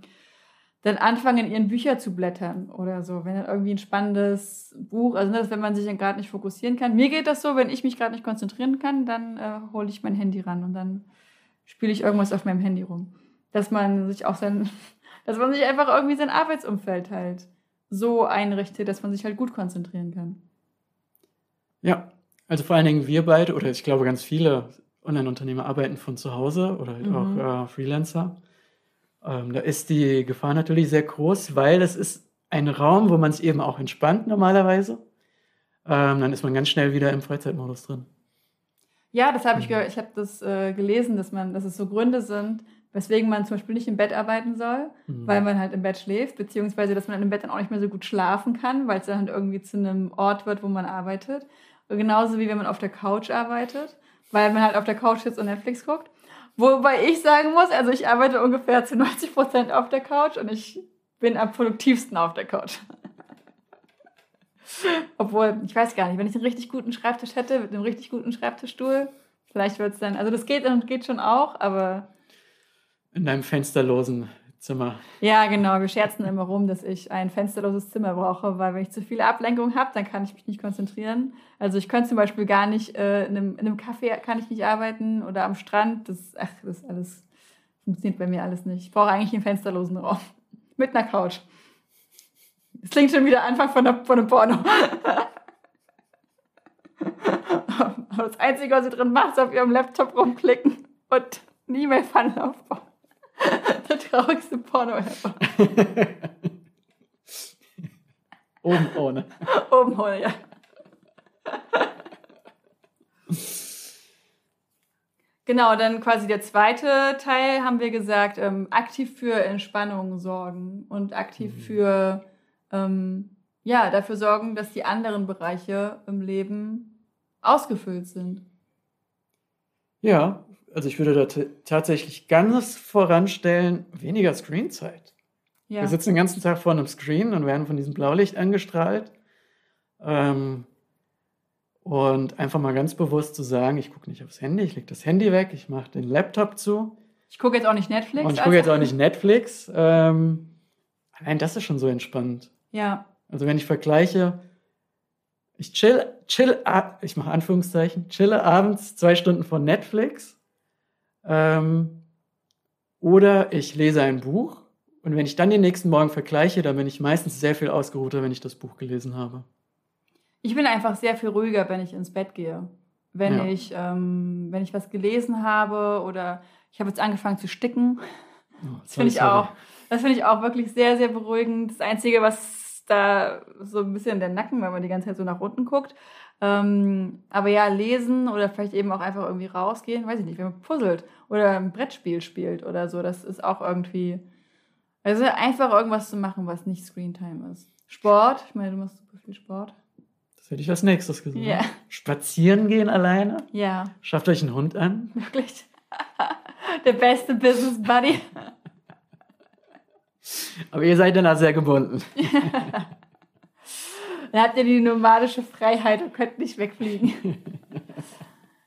dann anfangen, in ihren Büchern zu blättern oder so, wenn dann irgendwie ein spannendes Buch, also das, wenn man sich dann gerade nicht fokussieren kann. Mir geht das so, wenn ich mich gerade nicht konzentrieren kann, dann äh, hole ich mein Handy ran und dann spiele ich irgendwas auf meinem Handy rum. Dass man sich auch sein dass man sich einfach irgendwie sein Arbeitsumfeld halt so einrichtet, dass man sich halt gut konzentrieren kann. Ja, also vor allen Dingen wir beide oder ich glaube ganz viele Online-Unternehmer arbeiten von zu Hause oder halt mhm. auch äh, Freelancer. Ähm, da ist die Gefahr natürlich sehr groß, weil es ist ein Raum, wo man es eben auch entspannt normalerweise. Ähm, dann ist man ganz schnell wieder im Freizeitmodus drin. Ja, das habe ich gehört. Ich habe das äh, gelesen, dass man, dass es so Gründe sind, weswegen man zum Beispiel nicht im Bett arbeiten soll, mhm. weil man halt im Bett schläft, beziehungsweise dass man im Bett dann auch nicht mehr so gut schlafen kann, weil es dann halt irgendwie zu einem Ort wird, wo man arbeitet. Und genauso wie wenn man auf der Couch arbeitet, weil man halt auf der Couch sitzt und Netflix guckt. Wobei ich sagen muss, also ich arbeite ungefähr zu 90 Prozent auf der Couch und ich bin am produktivsten auf der Couch. Obwohl, ich weiß gar nicht, wenn ich einen richtig guten Schreibtisch hätte, mit einem richtig guten Schreibtischstuhl, vielleicht wird es dann, also das geht und geht schon auch, aber in deinem fensterlosen Zimmer. Ja, genau. Wir scherzen immer rum, dass ich ein fensterloses Zimmer brauche, weil wenn ich zu viele Ablenkungen habe, dann kann ich mich nicht konzentrieren. Also ich könnte zum Beispiel gar nicht, äh, in, einem, in einem Café kann ich nicht arbeiten oder am Strand. Das, ach, das alles, funktioniert bei mir alles nicht. Ich brauche eigentlich einen fensterlosen Raum. Mit einer Couch. Das klingt schon wieder Anfang von, der, von einem Porno. Aber das Einzige, was sie drin macht, ist auf ihrem Laptop rumklicken und eine E-Mail-Funnel aufbauen. Der traurigste Porno ever. Oben ohne. Oben ohne, ja. Genau, dann quasi der zweite Teil haben wir gesagt, ähm, aktiv für Entspannung sorgen und aktiv mhm. für, ähm, ja, dafür sorgen, dass die anderen Bereiche im Leben ausgefüllt sind. Ja, also ich würde da tatsächlich ganz voranstellen, weniger Screenzeit. Ja. Wir sitzen den ganzen Tag vor einem Screen und werden von diesem Blaulicht angestrahlt. Ähm, und einfach mal ganz bewusst zu sagen, ich gucke nicht aufs Handy, ich lege das Handy weg, ich mache den Laptop zu. Ich gucke jetzt auch nicht Netflix. Und ich gucke jetzt auch nicht Netflix. Ähm, allein das ist schon so entspannt. Ja. Also wenn ich vergleiche, ich chill, chill, ich mache Anführungszeichen, chille abends zwei Stunden von Netflix. Ähm, oder ich lese ein Buch und wenn ich dann den nächsten Morgen vergleiche, dann bin ich meistens sehr viel ausgeruhter, wenn ich das Buch gelesen habe. Ich bin einfach sehr viel ruhiger, wenn ich ins Bett gehe. Wenn ja. ich, ähm, wenn ich was gelesen habe oder ich habe jetzt angefangen zu sticken. Oh, das finde ich auch. Das finde ich auch wirklich sehr, sehr beruhigend. Das Einzige, was da so ein bisschen der Nacken, weil man die ganze Zeit so nach unten guckt. Ähm, aber ja, lesen oder vielleicht eben auch einfach irgendwie rausgehen, weiß ich nicht, wenn man puzzelt oder ein Brettspiel spielt oder so, das ist auch irgendwie also einfach irgendwas zu machen, was nicht Screentime ist. Sport, ich meine, du machst super viel Sport. Das hätte ich als nächstes gesagt. Ja. Spazieren gehen alleine? Ja. Schafft euch einen Hund an? Wirklich. Der beste Business Buddy. Aber ihr seid dann auch sehr gebunden. dann habt ihr die nomadische Freiheit und könnt nicht wegfliegen.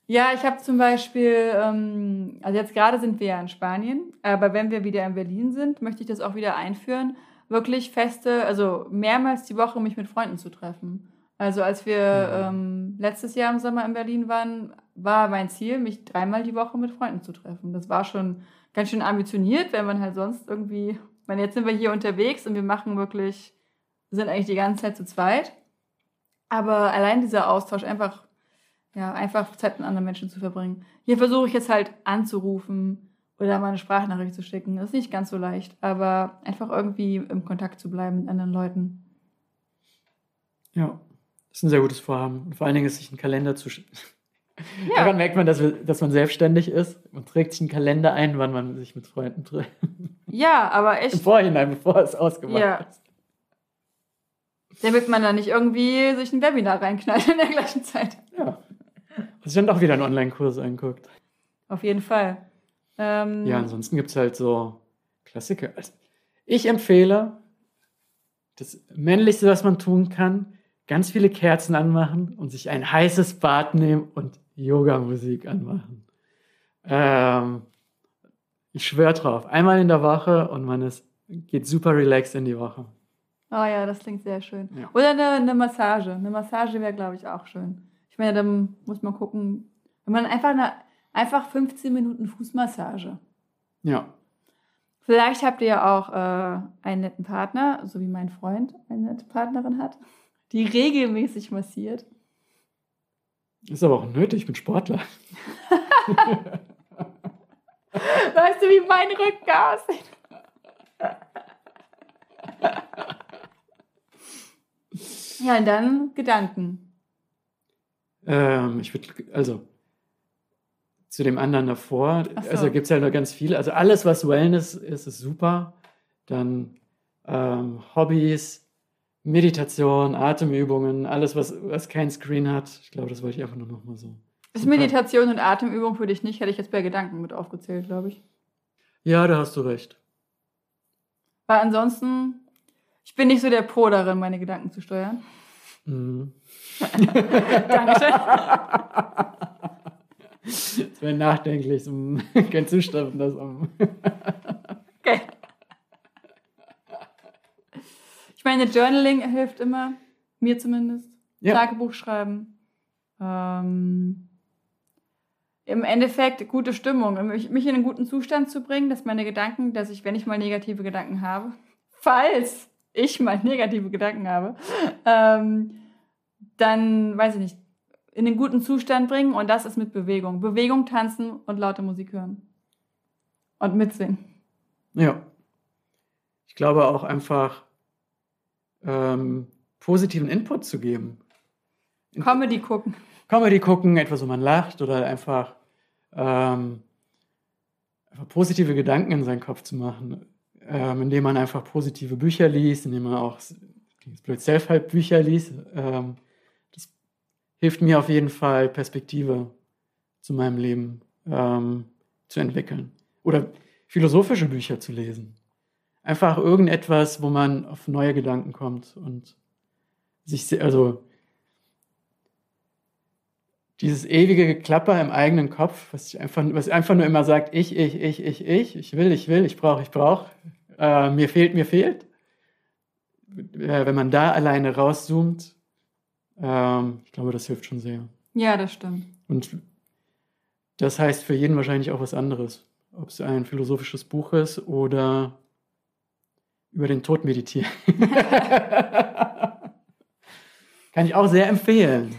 Ja, ich habe zum Beispiel, ähm, also jetzt gerade sind wir ja in Spanien, aber wenn wir wieder in Berlin sind, möchte ich das auch wieder einführen, wirklich feste, also mehrmals die Woche mich mit Freunden zu treffen. Also als wir ja. ähm, letztes Jahr im Sommer in Berlin waren, war mein Ziel, mich dreimal die Woche mit Freunden zu treffen. Das war schon ganz schön ambitioniert, wenn man halt sonst irgendwie, ich meine, jetzt sind wir hier unterwegs und wir machen wirklich, sind eigentlich die ganze Zeit zu zweit. Aber allein dieser Austausch, einfach ja, einfach Zeit mit anderen Menschen zu verbringen. Hier versuche ich jetzt halt anzurufen oder mal eine Sprachnachricht zu schicken. Das ist nicht ganz so leicht, aber einfach irgendwie im Kontakt zu bleiben mit anderen Leuten. Ja, das ist ein sehr gutes Vorhaben. Und vor allen Dingen ist sich einen Kalender zu schicken. Ja. Daran merkt man, dass, wir, dass man selbstständig ist und trägt sich einen Kalender ein, wann man sich mit Freunden trifft. Ja, aber echt. Im Vorhinein, bevor es ausgemacht ja. ist. Damit man da nicht irgendwie sich ein Webinar reinknallt in der gleichen Zeit. Ja. Hast du dann doch wieder einen Online-Kurs anguckt? Auf jeden Fall. Ähm, ja, ansonsten gibt es halt so Klassiker. Also ich empfehle, das Männlichste, was man tun kann, ganz viele Kerzen anmachen und sich ein heißes Bad nehmen und Yoga-Musik anmachen. Ähm, ich schwöre drauf, einmal in der Woche und man ist, geht super relaxed in die Woche. Oh ja, das klingt sehr schön. Ja. Oder eine, eine Massage. Eine Massage wäre, glaube ich, auch schön. Ich meine, dann muss man gucken, wenn man einfach eine, einfach 15 Minuten Fußmassage. Ja. Vielleicht habt ihr ja auch äh, einen netten Partner, so wie mein Freund eine nette Partnerin hat, die regelmäßig massiert. Ist aber auch nötig, ich bin Sportler. weißt du, wie mein Rücken aussieht? ja, und dann Gedanken. Ähm, ich würde, also zu dem anderen davor, so. also gibt es ja noch ganz viele. Also alles, was Wellness ist, ist super. Dann ähm, Hobbys, Meditation, Atemübungen, alles, was, was kein Screen hat. Ich glaube, das wollte ich einfach nur noch mal so. Ist Meditation und Atemübung für dich nicht? Hätte ich jetzt bei Gedanken mit aufgezählt, glaube ich. Ja, da hast du recht. Weil ansonsten, ich bin nicht so der Pro darin, meine Gedanken zu steuern. Mhm. Dankeschön. Das wäre nachdenklich, kein Zustand, das um. okay. Ich meine, Journaling hilft immer, mir zumindest. Ja. Tagebuch schreiben. Ähm, Im Endeffekt gute Stimmung, mich, mich in einen guten Zustand zu bringen, dass meine Gedanken, dass ich, wenn ich mal negative Gedanken habe, falls ich mal negative Gedanken habe, ähm, dann, weiß ich nicht, in den guten Zustand bringen und das ist mit Bewegung. Bewegung, tanzen und laute Musik hören. Und mitsingen. Ja. Ich glaube auch einfach ähm, positiven Input zu geben. Comedy gucken. Comedy gucken, etwas, wo man lacht oder einfach, ähm, einfach positive Gedanken in seinen Kopf zu machen, ähm, indem man einfach positive Bücher liest, indem man auch blöd Self-Help-Bücher liest. Ähm, hilft mir auf jeden Fall, Perspektive zu meinem Leben ähm, zu entwickeln. Oder philosophische Bücher zu lesen. Einfach irgendetwas, wo man auf neue Gedanken kommt und sich, also dieses ewige Geklapper im eigenen Kopf, was, einfach, was einfach nur immer sagt, ich, ich, ich, ich, ich, ich will, ich will, ich brauche, ich brauche, äh, mir fehlt, mir fehlt. Äh, wenn man da alleine rauszoomt Ähm, ich glaube, das hilft schon sehr. Ja, das stimmt. Und das heißt für jeden wahrscheinlich auch was anderes. Ob es ein philosophisches Buch ist oder über den Tod meditieren. Kann ich auch sehr empfehlen.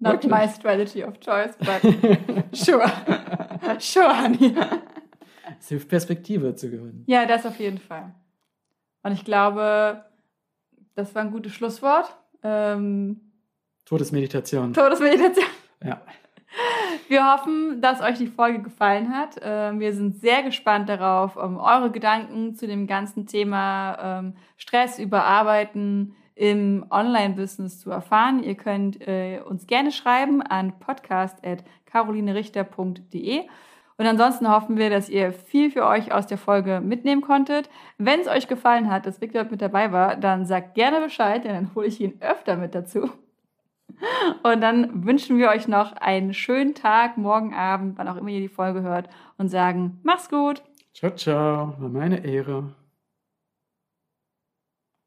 Not Wirklich? my strategy of choice, but sure. sure, honey. Es hilft Perspektive zu gewinnen. Ja, das auf jeden Fall. Und ich glaube, das war ein gutes Schlusswort. Ähm, Todesmeditation. Todesmeditation. Ja. Wir hoffen, dass euch die Folge gefallen hat. Ähm, wir sind sehr gespannt darauf, um eure Gedanken zu dem ganzen Thema ähm, Stress überarbeiten im Online-Business zu erfahren. Ihr könnt äh, uns gerne schreiben an podcast.carolinerichter.de. Und ansonsten hoffen wir, dass ihr viel für euch aus der Folge mitnehmen konntet. Wenn es euch gefallen hat, dass Victor mit dabei war, dann sagt gerne Bescheid, denn dann hole ich ihn öfter mit dazu. Und dann wünschen wir euch noch einen schönen Tag, morgen Abend, wann auch immer ihr die Folge hört und sagen, mach's gut. Ciao, ciao, war meine Ehre.